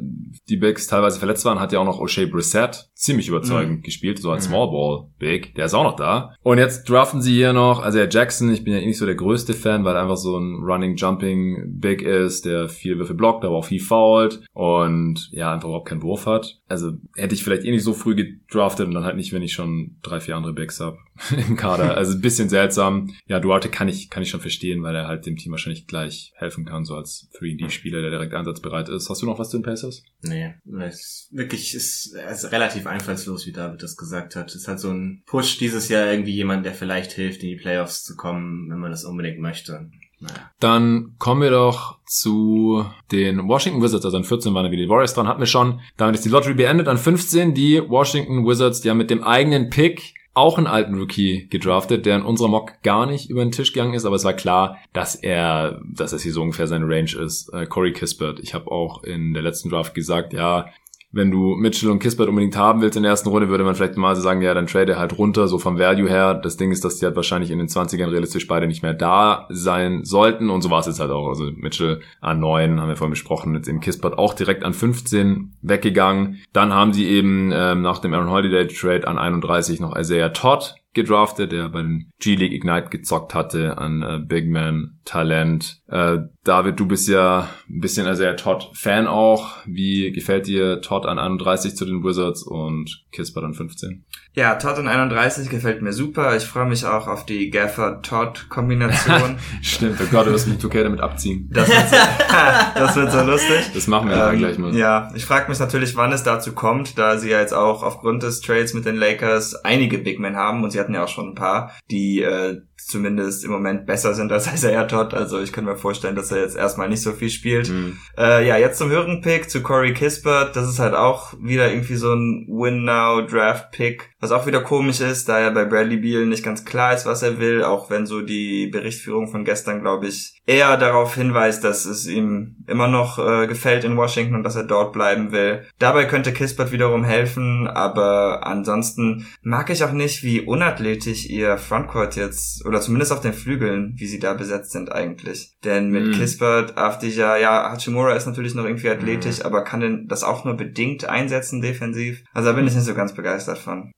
die Bigs teilweise verletzt waren, hat ja auch noch O'Shea Brissett ziemlich überzeugend gespielt, so als Mhm. Small Ball Big. Der ist auch noch da. Und jetzt draften sie hier noch, also der Jackson, ich bin ja eh nicht so der größte Fan, weil er einfach so ein Running Jumping Big ist, der viel Würfel blockt, aber auch viel foult und ja, einfach überhaupt keinen Wurf hat. Also hätte ich vielleicht eh nicht so früh gedraftet und dann halt nicht, wenn ich schon drei, vier andere Bigs hab im Kader. Also bisschen seltsam. Ja, Duarte kann ich, kann ich schon verstehen, weil er halt dem Team wahrscheinlich gleich helfen kann, so als 3D-Spieler, der direkt einsatzbereit ist. Hast du noch was zu den Pacers? Nee, es ist wirklich ist, ist relativ einfallslos, wie David das gesagt hat. Es ist halt so ein Push dieses Jahr irgendwie jemand, der vielleicht hilft, in die Playoffs zu kommen, wenn man das unbedingt möchte. Naja. Dann kommen wir doch zu den Washington Wizards. Also an 14 waren wieder die Warriors dran, hatten wir schon. Damit ist die Lottery beendet. An 15 die Washington Wizards, die haben mit dem eigenen Pick auch einen alten Rookie gedraftet, der in unserer Mock gar nicht über den Tisch gegangen ist, aber es war klar, dass er, dass das hier so ungefähr seine Range ist. Äh, Corey Kispert. Ich habe auch in der letzten Draft gesagt, ja, wenn du Mitchell und Kispert unbedingt haben willst in der ersten Runde, würde man vielleicht mal sagen, ja, dann trade halt runter, so vom Value her. Das Ding ist, dass die halt wahrscheinlich in den 20ern realistisch beide nicht mehr da sein sollten und so war es jetzt halt auch. Also Mitchell an 9, haben wir vorhin besprochen, jetzt eben Kispert auch direkt an 15 weggegangen. Dann haben sie eben ähm, nach dem Aaron Holiday Trade an 31 noch Isaiah Todd gedraftet, der bei den G-League Ignite gezockt hatte an äh, Big Man Talent. Äh, David, du bist ja ein bisschen Isaiah Todd Fan auch. Wie gefällt dir Todd an 31 zu den Wizards und Kispert an 15? Ja, Todd in 31 gefällt mir super. Ich freue mich auch auf die Gaffer-Todd-Kombination. Stimmt, oh Gott, du wirst mich 2K damit abziehen. das, wird so, das wird so lustig. Das machen wir dann Ähm, gleich mal. Ja, ich frage mich natürlich, wann es dazu kommt, da sie ja jetzt auch aufgrund des Trades mit den Lakers einige Big Men haben und sie hatten ja auch schon ein paar, die äh, zumindest im Moment besser sind als Isaiah Todd. Also ich kann mir vorstellen, dass er jetzt erstmal nicht so viel spielt. Mhm. Äh, ja, jetzt zum höheren Pick, zu Corey Kispert. Das ist halt auch wieder irgendwie so ein Win-Now-Draft-Pick, was auch wieder komisch ist, da ja bei Bradley Beal nicht ganz klar ist, was er will, auch wenn so die Berichtführung von gestern, glaube ich, eher darauf hinweist, dass es ihm immer noch äh, gefällt in Washington und dass er dort bleiben will. Dabei könnte Kispert wiederum helfen, aber ansonsten mag ich auch nicht, wie unathletisch ihr Frontcourt jetzt, oder zumindest auf den Flügeln, wie sie da besetzt sind eigentlich. Denn mit Mhm. Kispert, Avdija, ja, Hachimura ist natürlich noch irgendwie athletisch, aber kann denn das auch nur bedingt einsetzen defensiv? Also da bin ich nicht so ganz begeistert von.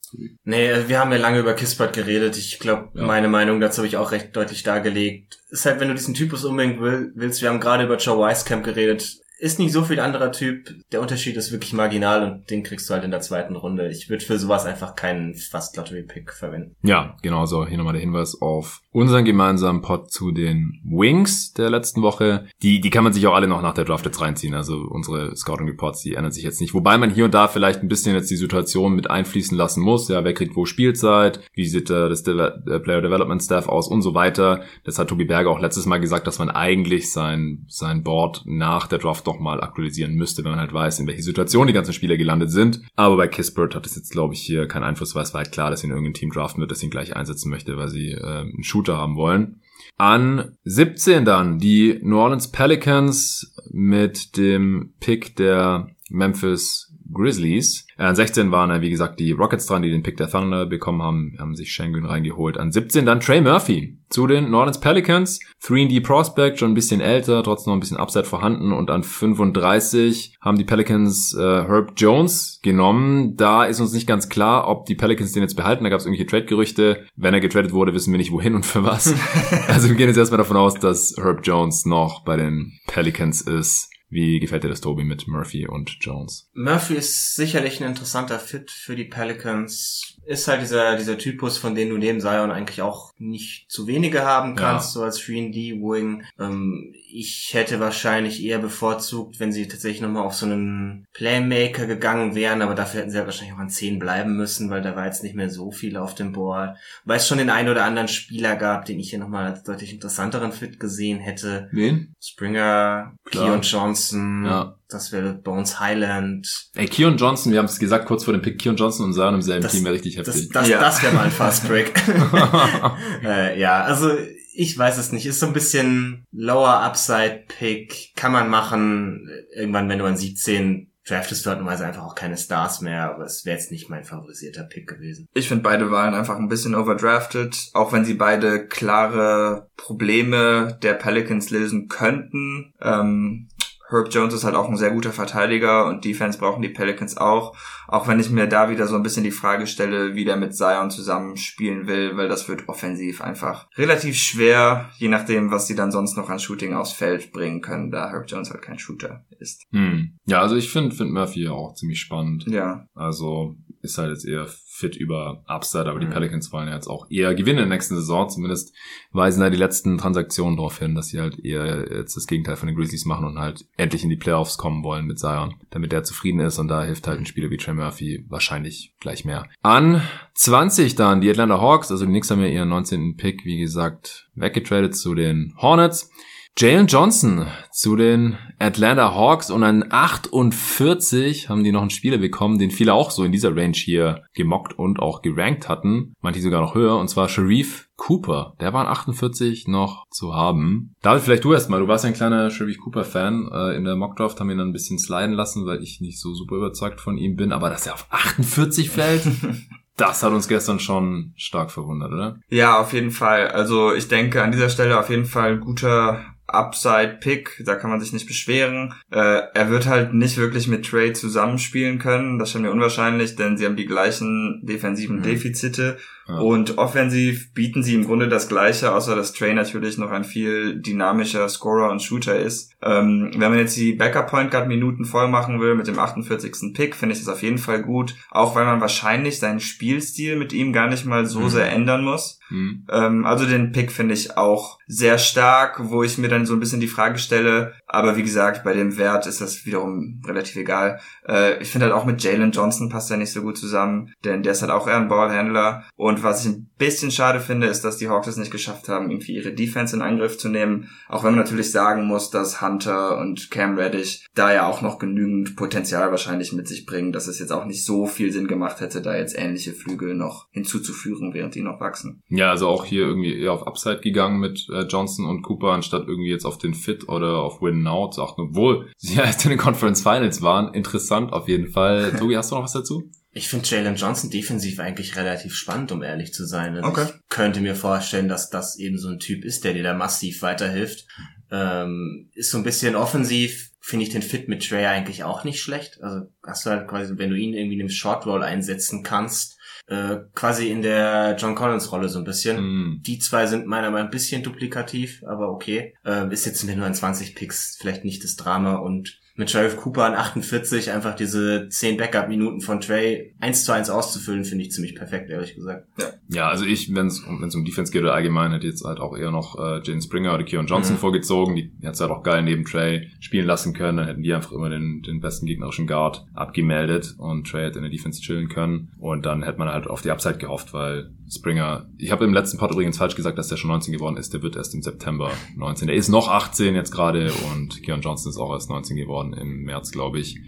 Nee, also wir haben ja lange über Kispert geredet. Ich glaube, Ja. meine Meinung dazu habe ich auch recht deutlich dargelegt. Ist halt, wenn du diesen Typus unbedingt will, willst, wir haben gerade über Joe Weiskamp geredet, ist nicht so viel anderer Typ. Der Unterschied ist wirklich marginal und den kriegst du halt in der zweiten Runde. Ich würde für sowas einfach keinen Fast Lottery Pick verwenden. Ja, genau so. Hier nochmal der Hinweis auf unseren gemeinsamen Pod zu den Wings der letzten Woche. Die, die kann man sich auch alle noch nach der Draft jetzt reinziehen. Also unsere Scouting Reports, die ändern sich jetzt nicht. Wobei man hier und da vielleicht ein bisschen jetzt die Situation mit einfließen lassen muss. Ja, wer kriegt wo Spielzeit? Wie sieht äh, das Deve äh, Player Development Staff aus und so weiter. Das hat Tobi Berger auch letztes Mal gesagt, dass man eigentlich sein, sein Board nach der Draft doch mal aktualisieren müsste, wenn man halt weiß, in welche Situation die ganzen Spieler gelandet sind. Aber bei Kispert hat es jetzt, glaube ich, hier keinen Einfluss, weil es war halt klar, dass ihn irgendein Team draften wird, das ihn gleich einsetzen möchte, weil sie äh, einen Shooter haben wollen. An 17 dann die New Orleans Pelicans mit dem Pick der Memphis Grizzlies. Äh, An 16 waren, äh, wie gesagt, die Rockets dran, die den Pick der Thunder bekommen haben, haben sich Shengun reingeholt. An 17 dann Trey Murphy zu den New Orleans Pelicans. 3D Prospect, schon ein bisschen älter, trotzdem noch ein bisschen Upside vorhanden. Und an 35 haben die Pelicans äh, Herb Jones genommen. Da ist uns nicht ganz klar, ob die Pelicans den jetzt behalten. Da gab es irgendwelche Trade-Gerüchte. Wenn er getradet wurde, wissen wir nicht wohin und für was. also wir gehen jetzt erstmal davon aus, dass Herb Jones noch bei den Pelicans ist. Wie gefällt dir das, Tobi, mit Murphy und Jones? Murphy ist sicherlich ein interessanter Fit für die Pelicans. Ist halt dieser, dieser Typus, von dem du neben Zion eigentlich auch nicht zu wenige haben kannst, so als 3D-Wing. Ähm, ich hätte wahrscheinlich eher bevorzugt, wenn sie tatsächlich nochmal auf so einen Playmaker gegangen wären, aber dafür hätten sie ja wahrscheinlich auch an 10 bleiben müssen, weil da war jetzt nicht mehr so viel auf dem Board. Weil es schon den einen oder anderen Spieler gab, den ich hier nochmal als deutlich interessanteren Fit gesehen hätte. Wen? Springer, Klar. Keon Johnson, Ja. das wäre Bones Highland. Ey, Keon Johnson, wir haben es gesagt, kurz vor dem Pick, Keon Johnson und Zion im selben Das- Team wäre richtig Das, heftig. das, Ja. das wäre mal ein Fast Break. äh, ja, also ich weiß es nicht. Ist so ein bisschen Lower Upside Pick. Kann man machen. Irgendwann, wenn du an 17 draftest du halt normalerweise einfach auch keine Stars mehr, aber es wäre jetzt nicht mein favorisierter Pick gewesen. Ich finde beide Wahlen einfach ein bisschen overdrafted, auch wenn sie beide klare Probleme der Pelicans lösen könnten. Ähm, Herb Jones ist halt auch ein sehr guter Verteidiger und Defense brauchen die Pelicans auch. Auch wenn ich mir da wieder so ein bisschen die Frage stelle, wie der mit Zion zusammenspielen will, weil das wird offensiv einfach relativ schwer, je nachdem, was sie dann sonst noch an Shooting aufs Feld bringen können, da Herb Jones halt kein Shooter ist. Hm. Ja, also ich finde find Murphy auch ziemlich spannend. Ja, Also ist halt jetzt eher fit über Upside, aber die Mhm. Pelicans wollen ja jetzt auch eher gewinnen in der nächsten Saison. Zumindest weisen da die letzten Transaktionen darauf hin, dass sie halt eher jetzt das Gegenteil von den Grizzlies machen und halt endlich in die Playoffs kommen wollen mit Zion, damit der zufrieden ist und da hilft halt ein Spieler wie Trey Murphy wahrscheinlich gleich mehr. An 20 dann die Atlanta Hawks, also die Knicks haben ja ihren 19. Pick, wie gesagt, weggetradet zu den Hornets. Jalen Johnson zu den Atlanta Hawks und an 48 haben die noch einen Spieler bekommen, den viele auch so in dieser Range hier gemockt und auch gerankt hatten. Manche sogar noch höher, und zwar Sharif Cooper. Der war an 48 noch zu haben. David, vielleicht du erstmal. Du warst ja ein kleiner Sharif Cooper-Fan. Äh, in der Mockdraft haben wir ihn dann ein bisschen sliden lassen, weil ich nicht so super überzeugt von ihm bin. Aber dass er auf 48 fällt, das hat uns gestern schon stark verwundert, oder? Ja, auf jeden Fall. Also ich denke an dieser Stelle auf jeden Fall ein guter Upside-Pick, da kann man sich nicht beschweren. Äh, er wird halt nicht wirklich mit Trey zusammenspielen können, das scheint mir unwahrscheinlich, denn sie haben die gleichen defensiven Mhm. Defizite Ja. und offensiv bieten sie im Grunde das Gleiche, außer dass Trey natürlich noch ein viel dynamischer Scorer und Shooter ist. Ähm, wenn man jetzt die Backup-Point Guard Minuten voll machen will mit dem 48. Pick, finde ich das auf jeden Fall gut, auch weil man wahrscheinlich seinen Spielstil mit ihm gar nicht mal so Mhm. sehr ändern muss. Hm. Ähm, also den Pick finde ich auch sehr stark, wo ich mir dann so ein bisschen die Frage stelle, Aber wie gesagt, bei dem Wert ist das wiederum relativ egal. Äh, ich finde halt auch mit Jalen Johnson passt er nicht so gut zusammen, denn der ist halt auch eher ein Ballhändler. Und was ich ein bisschen schade finde, ist, dass die Hawks es nicht geschafft haben, irgendwie ihre Defense in Angriff zu nehmen. Auch wenn man natürlich sagen muss, dass Hunter und Cam Reddish da ja auch noch genügend Potenzial wahrscheinlich mit sich bringen, dass es jetzt auch nicht so viel Sinn gemacht hätte, da jetzt ähnliche Flügel noch hinzuzufügen, während die noch wachsen. Ja, also auch hier irgendwie eher auf Upside gegangen mit äh, Johnson und Cooper, anstatt irgendwie jetzt auf den Fit oder auf Win Zu achten, obwohl sie ja jetzt in den Conference Finals waren. Interessant auf jeden Fall. Tobi, hast du noch was dazu? Ich finde Jalen Johnson defensiv eigentlich relativ spannend, um ehrlich zu sein. Also Okay. Ich könnte mir vorstellen, dass das eben so ein Typ ist, der dir da massiv weiterhilft. Ähm, ist so ein bisschen offensiv, finde ich den Fit mit Trey eigentlich auch nicht schlecht. Also hast du halt quasi, wenn du ihn irgendwie in einem Short Roll einsetzen kannst, äh, quasi in der John Collins Rolle so ein bisschen. Hm. Die zwei sind meiner Meinung nach ein bisschen duplikativ, aber okay. Ähm, ist jetzt mit nur an 20 Picks vielleicht nicht das Drama und mit Sheriff Cooper an 48 einfach diese 10 Backup-Minuten von Trey eins zu eins auszufüllen, finde ich ziemlich perfekt, ehrlich gesagt. Ja, also ich, wenn es um, wenn's um Defense geht oder allgemein, hätte jetzt halt auch eher noch äh, Jane Springer oder Keon Johnson Mhm. vorgezogen. Die hätte halt auch geil neben Trey spielen lassen können. Dann hätten die einfach immer den, den besten gegnerischen Guard abgemeldet und Trey hätte in der Defense chillen können. Und dann hätte man halt auf die Upside gehofft, weil Springer, ich habe im letzten Pod übrigens falsch gesagt, dass der schon 19 geworden ist. Der wird erst im September 19. Der ist noch 18 jetzt gerade und Keon Johnson ist auch erst 19 geworden im März, glaube ich.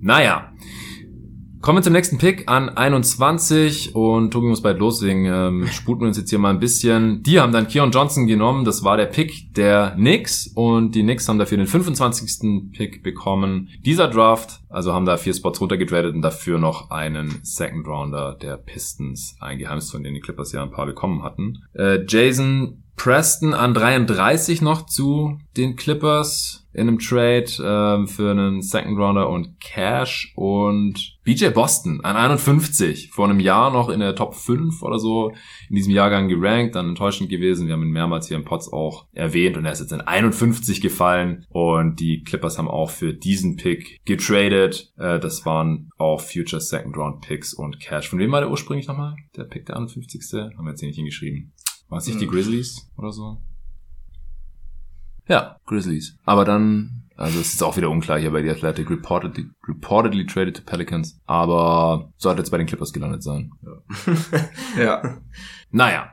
Naja, Kommen wir zum nächsten Pick an 21 und Tobi muss bald loslegen. Ähm, sputen wir uns jetzt hier mal ein bisschen. Die haben dann Keon Johnson genommen. Das war der Pick der Knicks und die Knicks haben dafür den 25. Pick bekommen. Dieser Draft, also haben da vier Spots runtergetradet und dafür noch einen Second Rounder der Pistons eingeheimst, von denen die Clippers ja ein paar bekommen hatten. Äh, Jason Preston an 33 noch zu den Clippers in einem Trade ähm, für einen Second Rounder und Cash und BJ Boston an 51 vor einem Jahr noch in der Top 5 oder so in diesem Jahrgang gerankt, dann enttäuschend gewesen. Wir haben ihn mehrmals hier im Pots auch erwähnt und er ist jetzt in 51 gefallen und die Clippers haben auch für diesen Pick getradet. Äh, das waren auch Future Second Round Picks und Cash. Von wem war der ursprünglich nochmal? Der Pick der 51. Haben wir jetzt hier nicht hingeschrieben. War es nicht die Hm. Grizzlies oder so? Ja, Grizzlies. Aber dann, also es ist auch wieder unklar hier bei The Athletic, reportedly, reportedly traded to Pelicans, aber sollte jetzt bei den Clippers gelandet sein. Ja. Naja.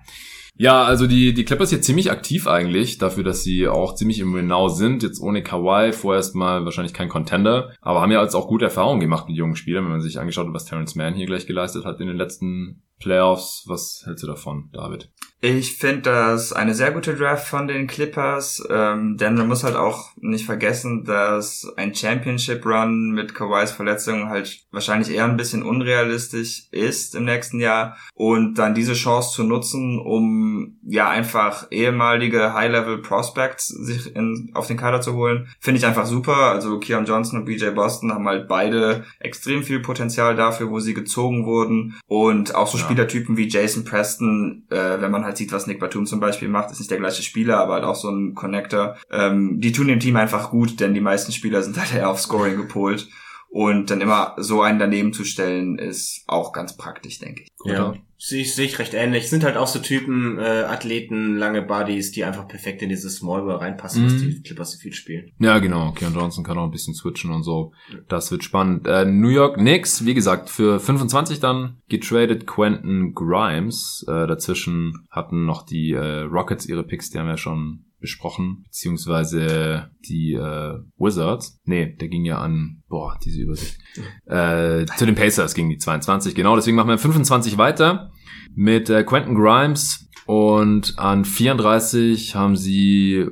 Ja, also die, die Clippers hier ziemlich aktiv eigentlich, dafür, dass sie auch ziemlich im Genau sind. Jetzt ohne Kawhi, vorerst mal wahrscheinlich kein Contender, aber haben ja jetzt auch gute Erfahrungen gemacht mit jungen Spielern, wenn man sich angeschaut hat, was Terrence Mann hier gleich geleistet hat in den letzten Playoffs. Was hältst du davon, David? Ich finde das eine sehr gute Draft von den Clippers, ähm, denn man muss halt auch nicht vergessen, dass ein Championship-Run mit Kawhis Verletzung halt wahrscheinlich eher ein bisschen unrealistisch ist im nächsten Jahr und dann diese Chance zu nutzen, um ja einfach ehemalige High-Level-Prospects sich in, auf den Kader zu holen, finde ich einfach super. Also Keon Johnson und BJ Boston haben halt beide extrem viel Potenzial dafür, wo sie gezogen wurden und auch so Ja. Spielertypen wie Jason Preston, äh, wenn man halt sieht, was Nick Batum zum Beispiel macht, ist nicht der gleiche Spieler, aber halt auch so ein Connector. Ähm, die tun dem Team einfach gut, denn die meisten Spieler sind halt eher auf Scoring gepolt. Und dann immer so einen daneben zu stellen, ist auch ganz praktisch, denke ich. Ja, sehe ich, sehe ich recht ähnlich. Sind halt auch so Typen, äh, Athleten, lange Bodies, die einfach perfekt in dieses Small Ball reinpassen, was Mhm. die Clippers so viel spielen. Ja, genau. Keon Johnson kann auch ein bisschen switchen und so. Das wird spannend. Äh, New York Knicks, wie gesagt, für 25 dann getradet Quentin Grimes. Äh, dazwischen hatten noch die äh, Rockets ihre Picks, die haben wir schon besprochen, beziehungsweise die äh, Wizards. Nee, der ging ja an, boah, diese Übersicht. Äh, zu den Pacers ging die 22, genau. Deswegen machen wir 25 weiter mit äh, Quentin Grimes und an 34 haben sie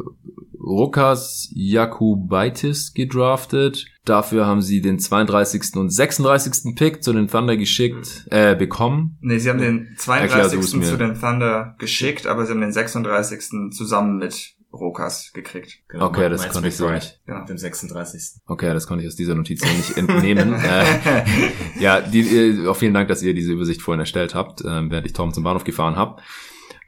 Rukas Jakubaitis gedraftet. Dafür haben sie den 32. und 36. Pick zu den Thunder geschickt, äh, bekommen. Nee, sie haben den Erklär du's 32. mir. zu den Thunder geschickt, aber sie haben den 36. zusammen mit Rokas gekriegt. Genau, Okay, das konnte ich so nicht. Genau. Dem 36. Okay, das konnte ich aus dieser Notiz hier nicht entnehmen. äh, ja, die, äh, auch vielen Dank, dass ihr diese Übersicht vorhin erstellt habt, ähm, während ich Tom zum Bahnhof gefahren habe.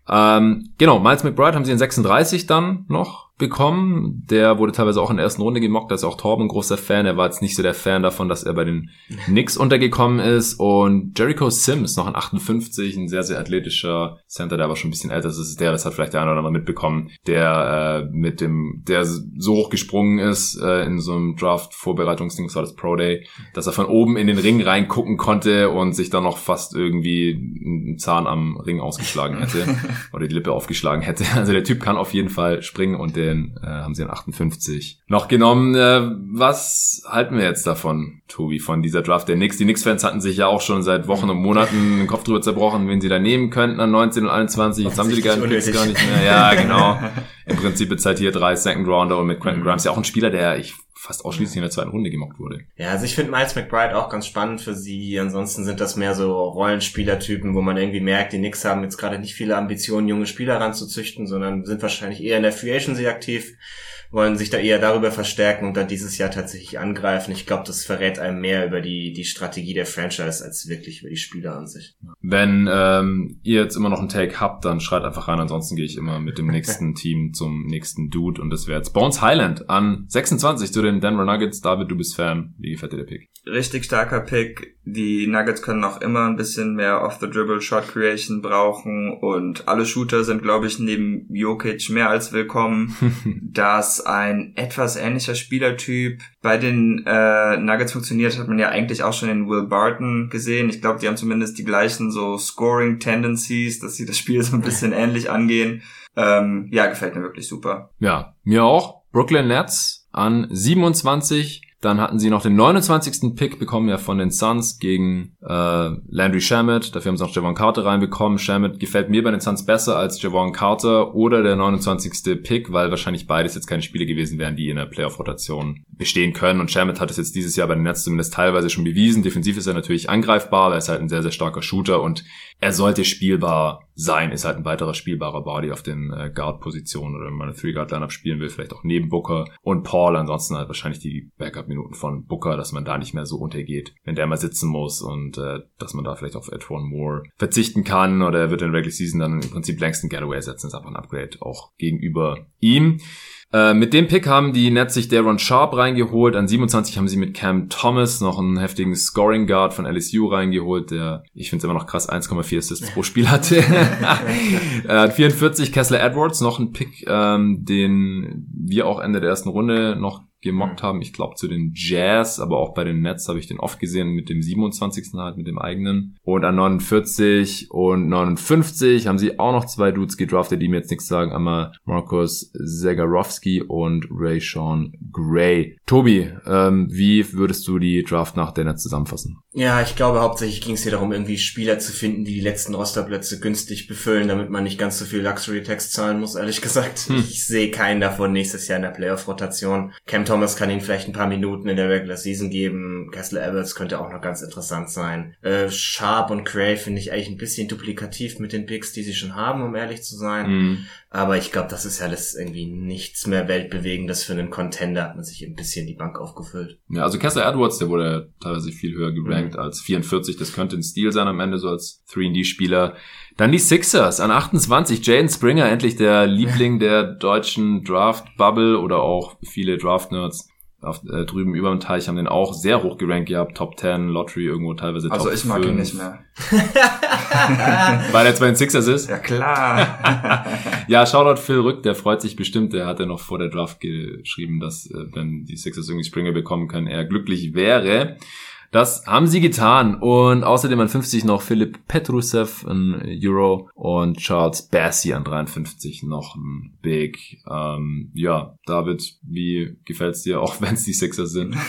Ähm, genau, Miles McBride haben sie in 36 dann noch bekommen. Der wurde teilweise auch in der ersten Runde gemockt, da ist auch Torben ein großer Fan. Er war jetzt nicht so der Fan davon, dass er bei den Knicks untergekommen ist. Und Jericho Sims, noch ein 58, ein sehr, sehr athletischer Center, der aber schon ein bisschen älter ist. Der, das hat vielleicht der eine oder andere mitbekommen, der äh, mit dem, der so hoch gesprungen ist äh, in so einem Draft-Vorbereitungsding, das war das Pro Day, dass er von oben in den Ring reingucken konnte und sich dann noch fast irgendwie einen Zahn am Ring ausgeschlagen hätte oder die Lippe aufgeschlagen hätte. Also der Typ kann auf jeden Fall springen und den äh, haben sie an 58 noch genommen. Äh, was halten wir jetzt davon, Tobi, von dieser Draft der Knicks? Die Knicks-Fans hatten sich ja auch schon seit Wochen und Monaten den Kopf drüber zerbrochen, wen sie da nehmen könnten an 19 und 21. Jetzt haben sie die ganzen Picks gar nicht mehr. Ja, genau. Im Prinzip jetzt halt hier drei Second Rounder und mit Quentin Grimes ja auch ein Spieler, der ich fast ausschließlich in der zweiten Runde gemockt wurde. Ja, also ich finde Miles McBride auch ganz spannend für sie. Ansonsten sind das mehr so Rollenspielertypen, wo man irgendwie merkt, die Knicks haben jetzt gerade nicht viele Ambitionen, junge Spieler ranzuzüchten, sondern sind wahrscheinlich eher in der Free Agency aktiv wollen sich da eher darüber verstärken und dann dieses Jahr tatsächlich angreifen. Ich glaube, das verrät einem mehr über die, die Strategie der Franchise als wirklich über die Spieler an sich. Wenn ähm, ihr jetzt immer noch einen Take habt, dann schreit einfach rein. Ansonsten gehe ich immer mit dem nächsten Team zum nächsten Dude und das wäre jetzt Bones Highland an 26 zu den Denver Nuggets. David, du bist Fan. Wie gefällt dir der Pick? Richtig starker Pick. Die Nuggets können noch immer ein bisschen mehr Off-the-Dribble Shot Creation brauchen und alle Shooter sind, glaube ich, neben Jokic mehr als willkommen. das ein etwas ähnlicher Spielertyp bei den äh, Nuggets funktioniert, hat man ja eigentlich auch schon in Will Barton gesehen. Ich glaube, die haben zumindest die gleichen so Scoring Tendencies, dass sie das Spiel so ein bisschen ähnlich angehen. Ähm, ja, gefällt mir wirklich super. Ja, mir auch. Brooklyn Nets an 27 dann hatten sie noch den 29. Pick bekommen ja von den Suns gegen äh, Landry Shamet. Dafür haben sie noch Javon Carter reinbekommen. Shamet gefällt mir bei den Suns besser als Javon Carter oder der 29. Pick, weil wahrscheinlich beides jetzt keine Spiele gewesen wären, die in der Playoff-Rotation bestehen können. Und Shamet hat es jetzt dieses Jahr bei den Nets zumindest teilweise schon bewiesen. Defensiv ist er natürlich angreifbar, er ist halt ein sehr, sehr starker Shooter und er sollte spielbar sein, ist halt ein weiterer spielbarer Body auf den äh, Guard-Positionen oder wenn man eine Three-Guard-Lineup spielen will, vielleicht auch neben Booker und Paul. Ansonsten halt wahrscheinlich die Backup-Minuten von Booker, dass man da nicht mehr so untergeht, wenn der mal sitzen muss und äh, dass man da vielleicht auf Edwin Moore verzichten kann oder er wird in Regular Season dann im Prinzip längst einen Getaway setzen, ist einfach ein Upgrade auch gegenüber ihm. Äh, mit dem Pick haben die Nets sich Daron Sharp reingeholt. An 27 haben sie mit Cam Thomas noch einen heftigen Scoring Guard von LSU reingeholt, der, ich finde es immer noch krass, 1,4 Assists pro Spiel hatte. äh, 44 Kessler Edwards, noch ein Pick, ähm, den wir auch Ende der ersten Runde noch gemockt haben. Ich glaube zu den Jazz, aber auch bei den Nets habe ich den oft gesehen mit dem 27. halt, mit dem eigenen. Und an 49 und 59 haben sie auch noch zwei Dudes gedraftet, die mir jetzt nichts sagen. Einmal Markus Zegarowski und Ray Sean Gray. Tobi, ähm, wie würdest du die Draft nach der Nets zusammenfassen? Ja, ich glaube hauptsächlich ging es hier darum, irgendwie Spieler zu finden, die die letzten Rosterplätze günstig befüllen, damit man nicht ganz so viel Luxury-Tax zahlen muss, ehrlich gesagt. Hm. Ich sehe keinen davon nächstes Jahr in der Playoff-Rotation. Cam Thomas kann ihn vielleicht ein paar Minuten in der Regular Season geben. Kessler Evans könnte auch noch ganz interessant sein. Äh, Sharp und Cray finde ich eigentlich ein bisschen duplikativ mit den Picks, die sie schon haben, um ehrlich zu sein. Hm. Aber ich glaube, das ist alles irgendwie nichts mehr Weltbewegendes für einen Contender. Hat man sich ein bisschen die Bank aufgefüllt. Ja, also Kessler Edwards, der wurde teilweise viel höher gerankt mhm. als 44. Das könnte ein Stil sein am Ende, so als 3D-Spieler. Dann die Sixers an 28. Jaden Springer, endlich der Liebling der deutschen Draft-Bubble oder auch viele Draft-Nerds auf, äh, drüben über dem Teich haben den auch sehr hoch gerankt gehabt, Top 10, Lottery irgendwo teilweise also Top Also ich mag 5. ihn nicht mehr. Weil er zwei in Sixers ist? Ja klar. ja, Shoutout Phil Rück, der freut sich bestimmt, der hat ja noch vor der Draft geschrieben, dass äh, wenn die Sixers irgendwie Springer bekommen können, er glücklich wäre. Das haben sie getan. Und außerdem an 50 noch Philipp Petrusev, ein Euro, und Charles Bassey an 53 noch ein Big. Ähm, ja, David, wie gefällt's dir, auch wenn es die Sixers sind?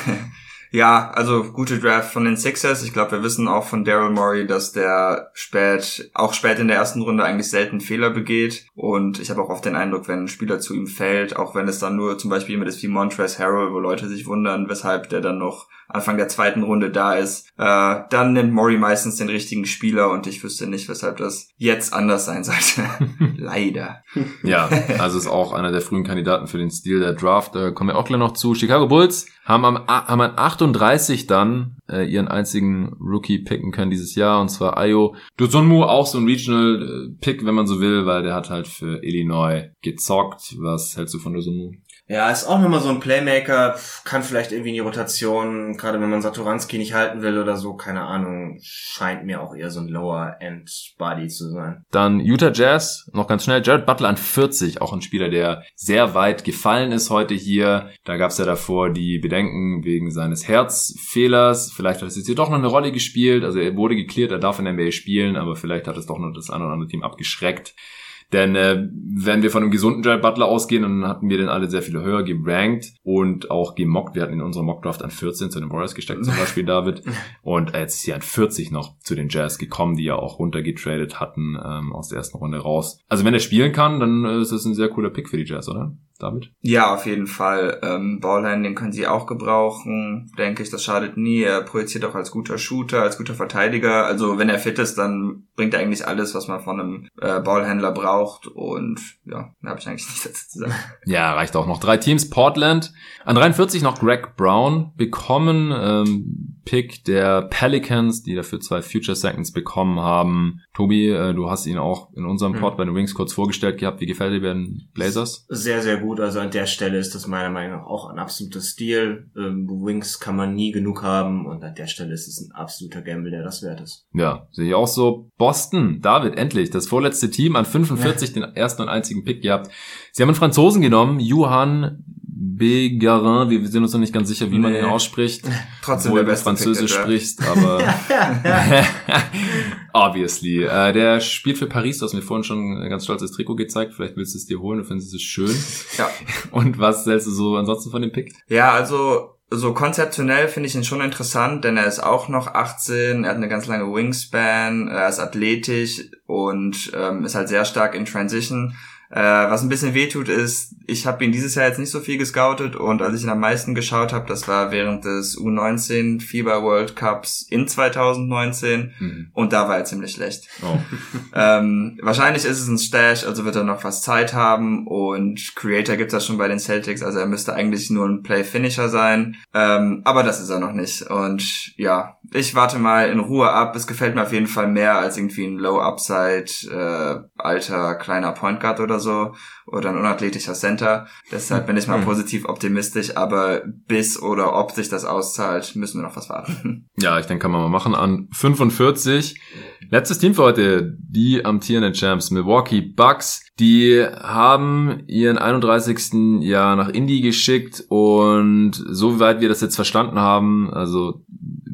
Ja, also gute Draft von den Sixers. Ich glaube, wir wissen auch von Daryl Morey, dass der spät, auch spät in der ersten Runde eigentlich selten Fehler begeht. Und ich habe auch oft den Eindruck, wenn ein Spieler zu ihm fällt, auch wenn es dann nur zum Beispiel jemand ist wie Montrezl Harrell, wo Leute sich wundern, weshalb der dann noch Anfang der zweiten Runde da ist, äh, dann nimmt Murray meistens den richtigen Spieler und ich wüsste nicht, weshalb das jetzt anders sein sollte. Leider. Ja, also ist auch einer der frühen Kandidaten für den Stil der Draft. Da kommen wir auch gleich noch zu. Chicago Bulls haben, am, haben an 38 dann äh, ihren einzigen Rookie picken können dieses Jahr, und zwar Ayo Dozonmu, auch so ein Regional-Pick, wenn man so will, weil der hat halt für Illinois gezockt. Was hältst du von Dozonmu? Ja, ist auch nochmal so ein Playmaker, kann vielleicht irgendwie in die Rotation, gerade wenn man Saturanski nicht halten will oder so, keine Ahnung, scheint mir auch eher so ein Lower-End-Body zu sein. Dann Utah Jazz, noch ganz schnell. Jared Butler an 40, auch ein Spieler, der sehr weit gefallen ist heute hier. Da gab es ja davor die Bedenken wegen seines Herzfehlers. Vielleicht hat es jetzt hier doch noch eine Rolle gespielt. Also er wurde geklärt, er darf in der NBA spielen, aber vielleicht hat es doch noch das eine oder andere Team abgeschreckt. Denn äh, wenn wir von einem gesunden Jared Butler ausgehen, dann hatten wir den alle sehr viel höher gerankt und auch gemockt. Wir hatten in unserer Mockdraft an 14 zu den Warriors gesteckt, zum Beispiel David. Und äh, jetzt ist hier an 40 noch zu den Jazz gekommen, die ja auch runtergetradet hatten ähm, aus der ersten Runde raus. Also wenn er spielen kann, dann äh, ist das ein sehr cooler Pick für die Jazz, oder? David? Ja, auf jeden Fall. Ähm, Ballhandling können sie auch gebrauchen, denke ich. Das schadet nie. Er projiziert auch als guter Shooter, als guter Verteidiger. Also wenn er fit ist, dann bringt er eigentlich alles, was man von einem äh, Ballhändler braucht. Und ja, da habe ich eigentlich nichts dazu zu sagen. Ja, reicht auch noch. Drei Teams. Portland. An 43 noch Greg Brown bekommen. Ähm, Pick der Pelicans, die dafür zwei Future Seconds bekommen haben. Tobi, äh, du hast ihn auch in unserem Hm. Pod bei den Wings kurz vorgestellt gehabt. Wie gefällt dir den Blazers? Sehr, sehr gut. Also an der Stelle ist das meiner Meinung nach auch ein absoluter Stil. Ähm, Wings kann man nie genug haben und an der Stelle ist es ein absoluter Gamble, der das wert ist. Ja, sehe ich auch so. Boston, David, endlich. Das vorletzte Team an 45, den ersten und einzigen Pick gehabt. Sie haben einen Franzosen genommen, Johan Begarin. Wir sind uns noch nicht ganz sicher, wie man Nee. ihn ausspricht. Trotzdem Obwohl der du beste Französisch Pick sprichst, aber obviously. Äh, der spielt für Paris, du hast mir vorhin schon ein ganz stolzes Trikot gezeigt. Vielleicht willst du es dir holen, du findest es schön. Ja. Und was hältst du so ansonsten von dem Pick? Ja, also so konzeptionell finde ich ihn schon interessant, denn er ist auch noch 18, er hat eine ganz lange Wingspan, er ist athletisch und ähm, ist halt sehr stark in Transition. Äh, was ein bisschen wehtut ist, ich habe ihn dieses Jahr jetzt nicht so viel gescoutet und als ich ihn am meisten geschaut habe, das war während des U19 FIBA World Cups in 2019 Mhm. und da war er ziemlich schlecht. Oh. Ähm, wahrscheinlich ist es ein Stash, also wird er noch was Zeit haben und Creator gibt's ja schon bei den Celtics, also er müsste eigentlich nur ein Play-Finisher sein, ähm, aber das ist er noch nicht und ja, ich warte mal in Ruhe ab, es gefällt mir auf jeden Fall mehr als irgendwie ein Low-Upside, äh, alter, kleiner Point Guard oder so oder ein unathletischer Center, deshalb bin ich mal Hm. positiv optimistisch, aber bis oder ob sich das auszahlt, müssen wir noch was warten. Ja, ich denke, kann man mal machen. An 45. Letztes Team für heute. Die amtierenden Champs Milwaukee Bucks. Die haben ihren 31. Jahr nach Indy geschickt und soweit wir das jetzt verstanden haben, also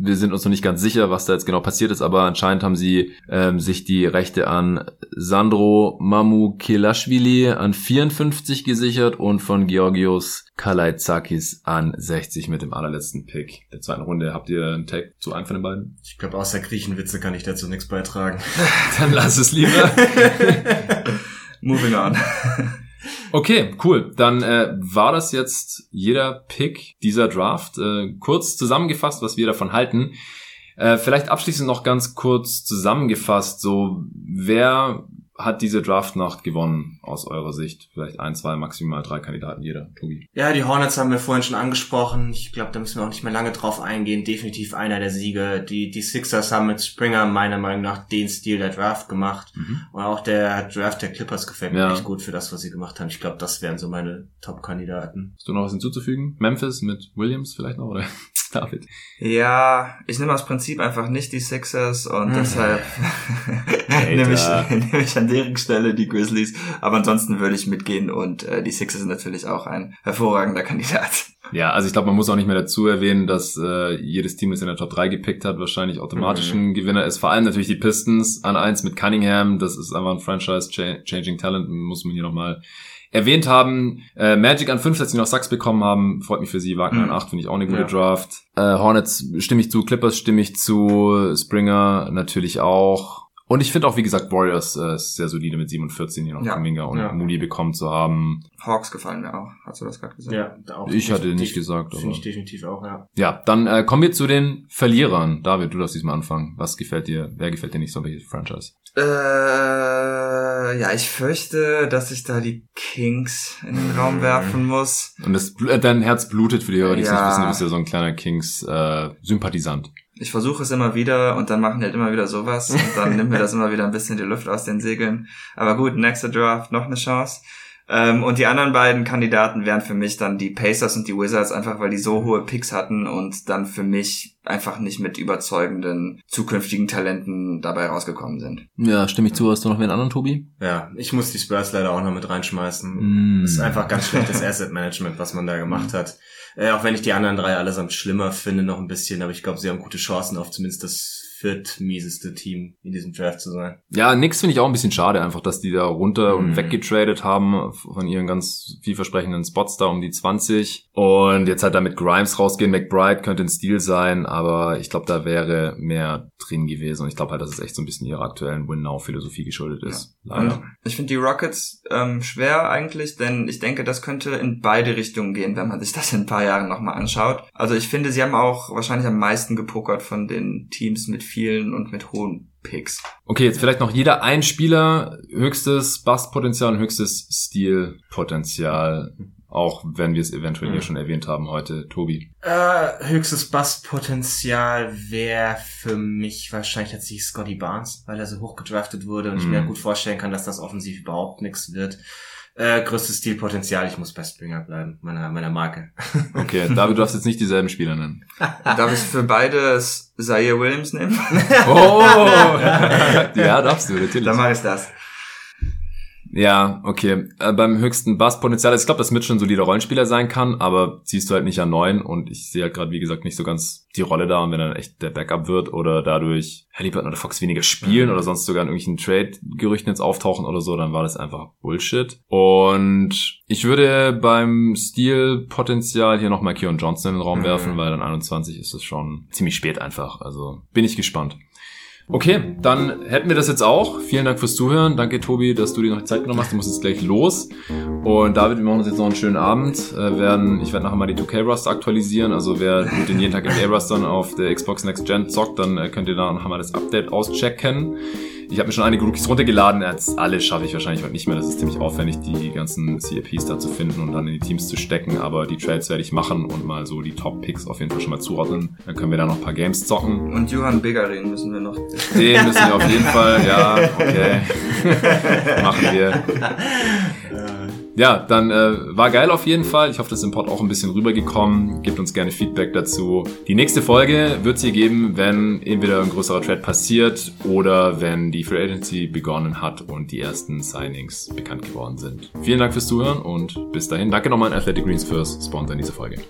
wir sind uns noch nicht ganz sicher, was da jetzt genau passiert ist, aber anscheinend haben sie ähm, sich die Rechte an Sandro Mamukelashvili an 54 gesichert und von Georgios Kalaitzakis an 60 mit dem allerletzten Pick der zweiten Runde. Habt ihr einen Tag zu einem von den beiden? Ich glaube, außer Griechenwitze kann ich dazu nichts beitragen. Dann lass es lieber. Moving on. Okay, cool. Dann äh, war das jetzt jeder Pick dieser Draft. Äh, kurz zusammengefasst, was wir davon halten. Äh, vielleicht abschließend noch ganz kurz zusammengefasst, so wer hat diese Draftnacht gewonnen aus eurer Sicht? Vielleicht ein, zwei, maximal drei Kandidaten jeder. Tobi. Ja, die Hornets haben wir vorhin schon angesprochen. Ich glaube, da müssen wir auch nicht mehr lange drauf eingehen. Definitiv einer der Sieger. Die, die Sixers haben mit Springer meiner Meinung nach den Stil der Draft gemacht. Und auch der Draft der Clippers gefällt mir Ja. echt gut für das, was sie gemacht haben. Ich glaube, das wären so meine Top-Kandidaten. Hast du noch was hinzuzufügen? Memphis mit Williams vielleicht noch, oder? David. Ja, ich nehme aus Prinzip einfach nicht die Sixers und Hm. deshalb nehme ich, nehme ich an deren Stelle die Grizzlies. Aber ansonsten würde ich mitgehen und äh, die Sixers sind natürlich auch ein hervorragender Kandidat. Ja, also ich glaube, man muss auch nicht mehr dazu erwähnen, dass äh, jedes Team, das in der Top 3 gepickt hat, wahrscheinlich automatisch ein Gewinner ist. Vor allem natürlich die Pistons an 1 mit Cunningham. Das ist einfach ein Franchise-Changing Talent, muss man hier nochmal erwähnt haben. Äh, Magic an 5, dass sie noch Sachs bekommen haben, freut mich für sie. Wagner an Mhm. 8 finde ich auch eine gute Ja. Draft. Äh, Hornets stimme ich zu, Clippers stimme ich zu, Springer natürlich auch. Und ich finde auch, wie gesagt, Warriors äh, ist sehr solide mit 7 und 14 hier noch Ja. Kuminga und Ja. Moody bekommen zu haben. Hawks gefallen mir auch. Hast du das gerade gesagt? Ja, da auch Ich hatte nicht gesagt, Finde ich definitiv auch, ja. Ja, dann äh, kommen wir zu den Verlierern. David, du darfst diesmal anfangen. Was gefällt dir? Wer gefällt dir nicht so welches Franchise? Äh, Äh, ja, ich fürchte, dass ich da die Kings in den Raum werfen muss. Und das, äh, dein Herz blutet für die Hörer, die es Ja. nicht wissen, du bist ja so ein kleiner Kings-Sympathisant. Ich versuche es immer wieder und dann machen die halt immer wieder sowas und dann nimmt mir das immer wieder ein bisschen die Luft aus den Segeln. Aber gut, nächster Draft, noch eine Chance. Ähm, und die anderen beiden Kandidaten wären für mich dann die Pacers und die Wizards, einfach weil die so hohe Picks hatten und dann für mich einfach nicht mit überzeugenden zukünftigen Talenten dabei rausgekommen sind. Ja, stimme ich zu. Hast du noch wen anderen, Tobi? Ja, ich muss die Spurs leider auch noch mit reinschmeißen. Mm. Das ist einfach ganz schlechtes Asset Management, was man da gemacht hat. Äh, auch wenn ich die anderen drei allesamt schlimmer finde, noch ein bisschen, aber ich glaube, sie haben gute Chancen auf zumindest das viertmieseste Team in diesem Draft zu sein. Ja, nix finde ich auch ein bisschen schade, einfach, dass die da runter und Mhm. weggetradet haben von ihren ganz vielversprechenden Spots da um die 20. Und jetzt halt da mit Grimes rausgehen. McBride könnte ein Stil sein, aber ich glaube, da wäre mehr drin gewesen. Und ich glaube halt, dass es echt so ein bisschen ihrer aktuellen Win-Now-Philosophie geschuldet ist. Leider. Und ich finde die Rockets ähm, schwer eigentlich, denn ich denke, das könnte in beide Richtungen gehen, wenn man sich das in ein paar Jahren nochmal anschaut. Also ich finde, sie haben auch wahrscheinlich am meisten gepokert von den Teams mit vielen und mit hohen Picks. Okay, jetzt vielleicht noch jeder ein Spieler, höchstes Bustpotenzial und höchstes Stilpotenzial. Auch wenn wir es eventuell hier schon erwähnt haben heute, Tobi. Äh, höchstes Basspotenzial wäre für mich wahrscheinlich tatsächlich Scotty Barnes, weil er so hoch gedraftet wurde und ich Mhm. mir gut vorstellen kann, dass das offensiv überhaupt nichts wird. Äh, größtes Stilpotenzial, ich muss bei Springer bleiben, meiner, meiner Marke. Okay, David, du darfst jetzt nicht dieselben Spieler nennen. Darf ich für beide S- Zaire Williams nehmen? Oh! ja, darfst du, natürlich. Dann mache ich das. Ja, okay. Äh, beim höchsten Basspotenzial, also ich glaube, dass Mitch schon ein solider Rollenspieler sein kann, aber ziehst du halt nicht an neun und ich sehe halt gerade, wie gesagt, nicht so ganz die Rolle da und wenn dann echt der Backup wird oder dadurch Halliburton oder Fox weniger spielen oder sonst sogar in irgendwelchen Trade-Gerüchten jetzt auftauchen oder so, dann war das einfach Bullshit. Und ich würde beim Stil-Potenzial hier nochmal Keon Johnson in den Raum Mhm. werfen, weil dann 21 ist es schon ziemlich spät einfach. Also bin ich gespannt. Okay, dann hätten wir das jetzt auch. Vielen Dank fürs Zuhören. Danke, Tobi, dass du dir noch Zeit genommen hast. Du musst jetzt gleich los. Und David, wir machen uns jetzt noch einen schönen Abend. Äh, werden, ich werde nachher mal die 2K-Roster aktualisieren. Also wer mit den jeden Tag NBA-Rostern auf der Xbox Next Gen zockt, dann äh, könnt ihr da noch mal das Update auschecken. Ich habe mir schon einige Rookies runtergeladen. Jetzt alle schaffe ich wahrscheinlich heute nicht mehr. Das ist ziemlich aufwendig, die ganzen CAPs da zu finden und dann in die Teams zu stecken. Aber die Trades werde ich machen und mal so die Top-Picks auf jeden Fall schon mal zuordnen. Dann können wir da noch ein paar Games zocken. Und Johann Begarin müssen wir noch. Den müssen wir auf jeden Fall, ja, okay. Machen wir. Ja, dann äh, war geil auf jeden Fall. Ich hoffe, das ist im Pod auch ein bisschen rübergekommen. Gebt uns gerne Feedback dazu. Die nächste Folge wird es hier geben, wenn entweder ein größerer Trade passiert oder wenn die Free Agency begonnen hat und die ersten Signings bekannt geworden sind. Vielen Dank fürs Zuhören und bis dahin. Danke nochmal an Athletic Greens fürs Sponsor in dieser Folge.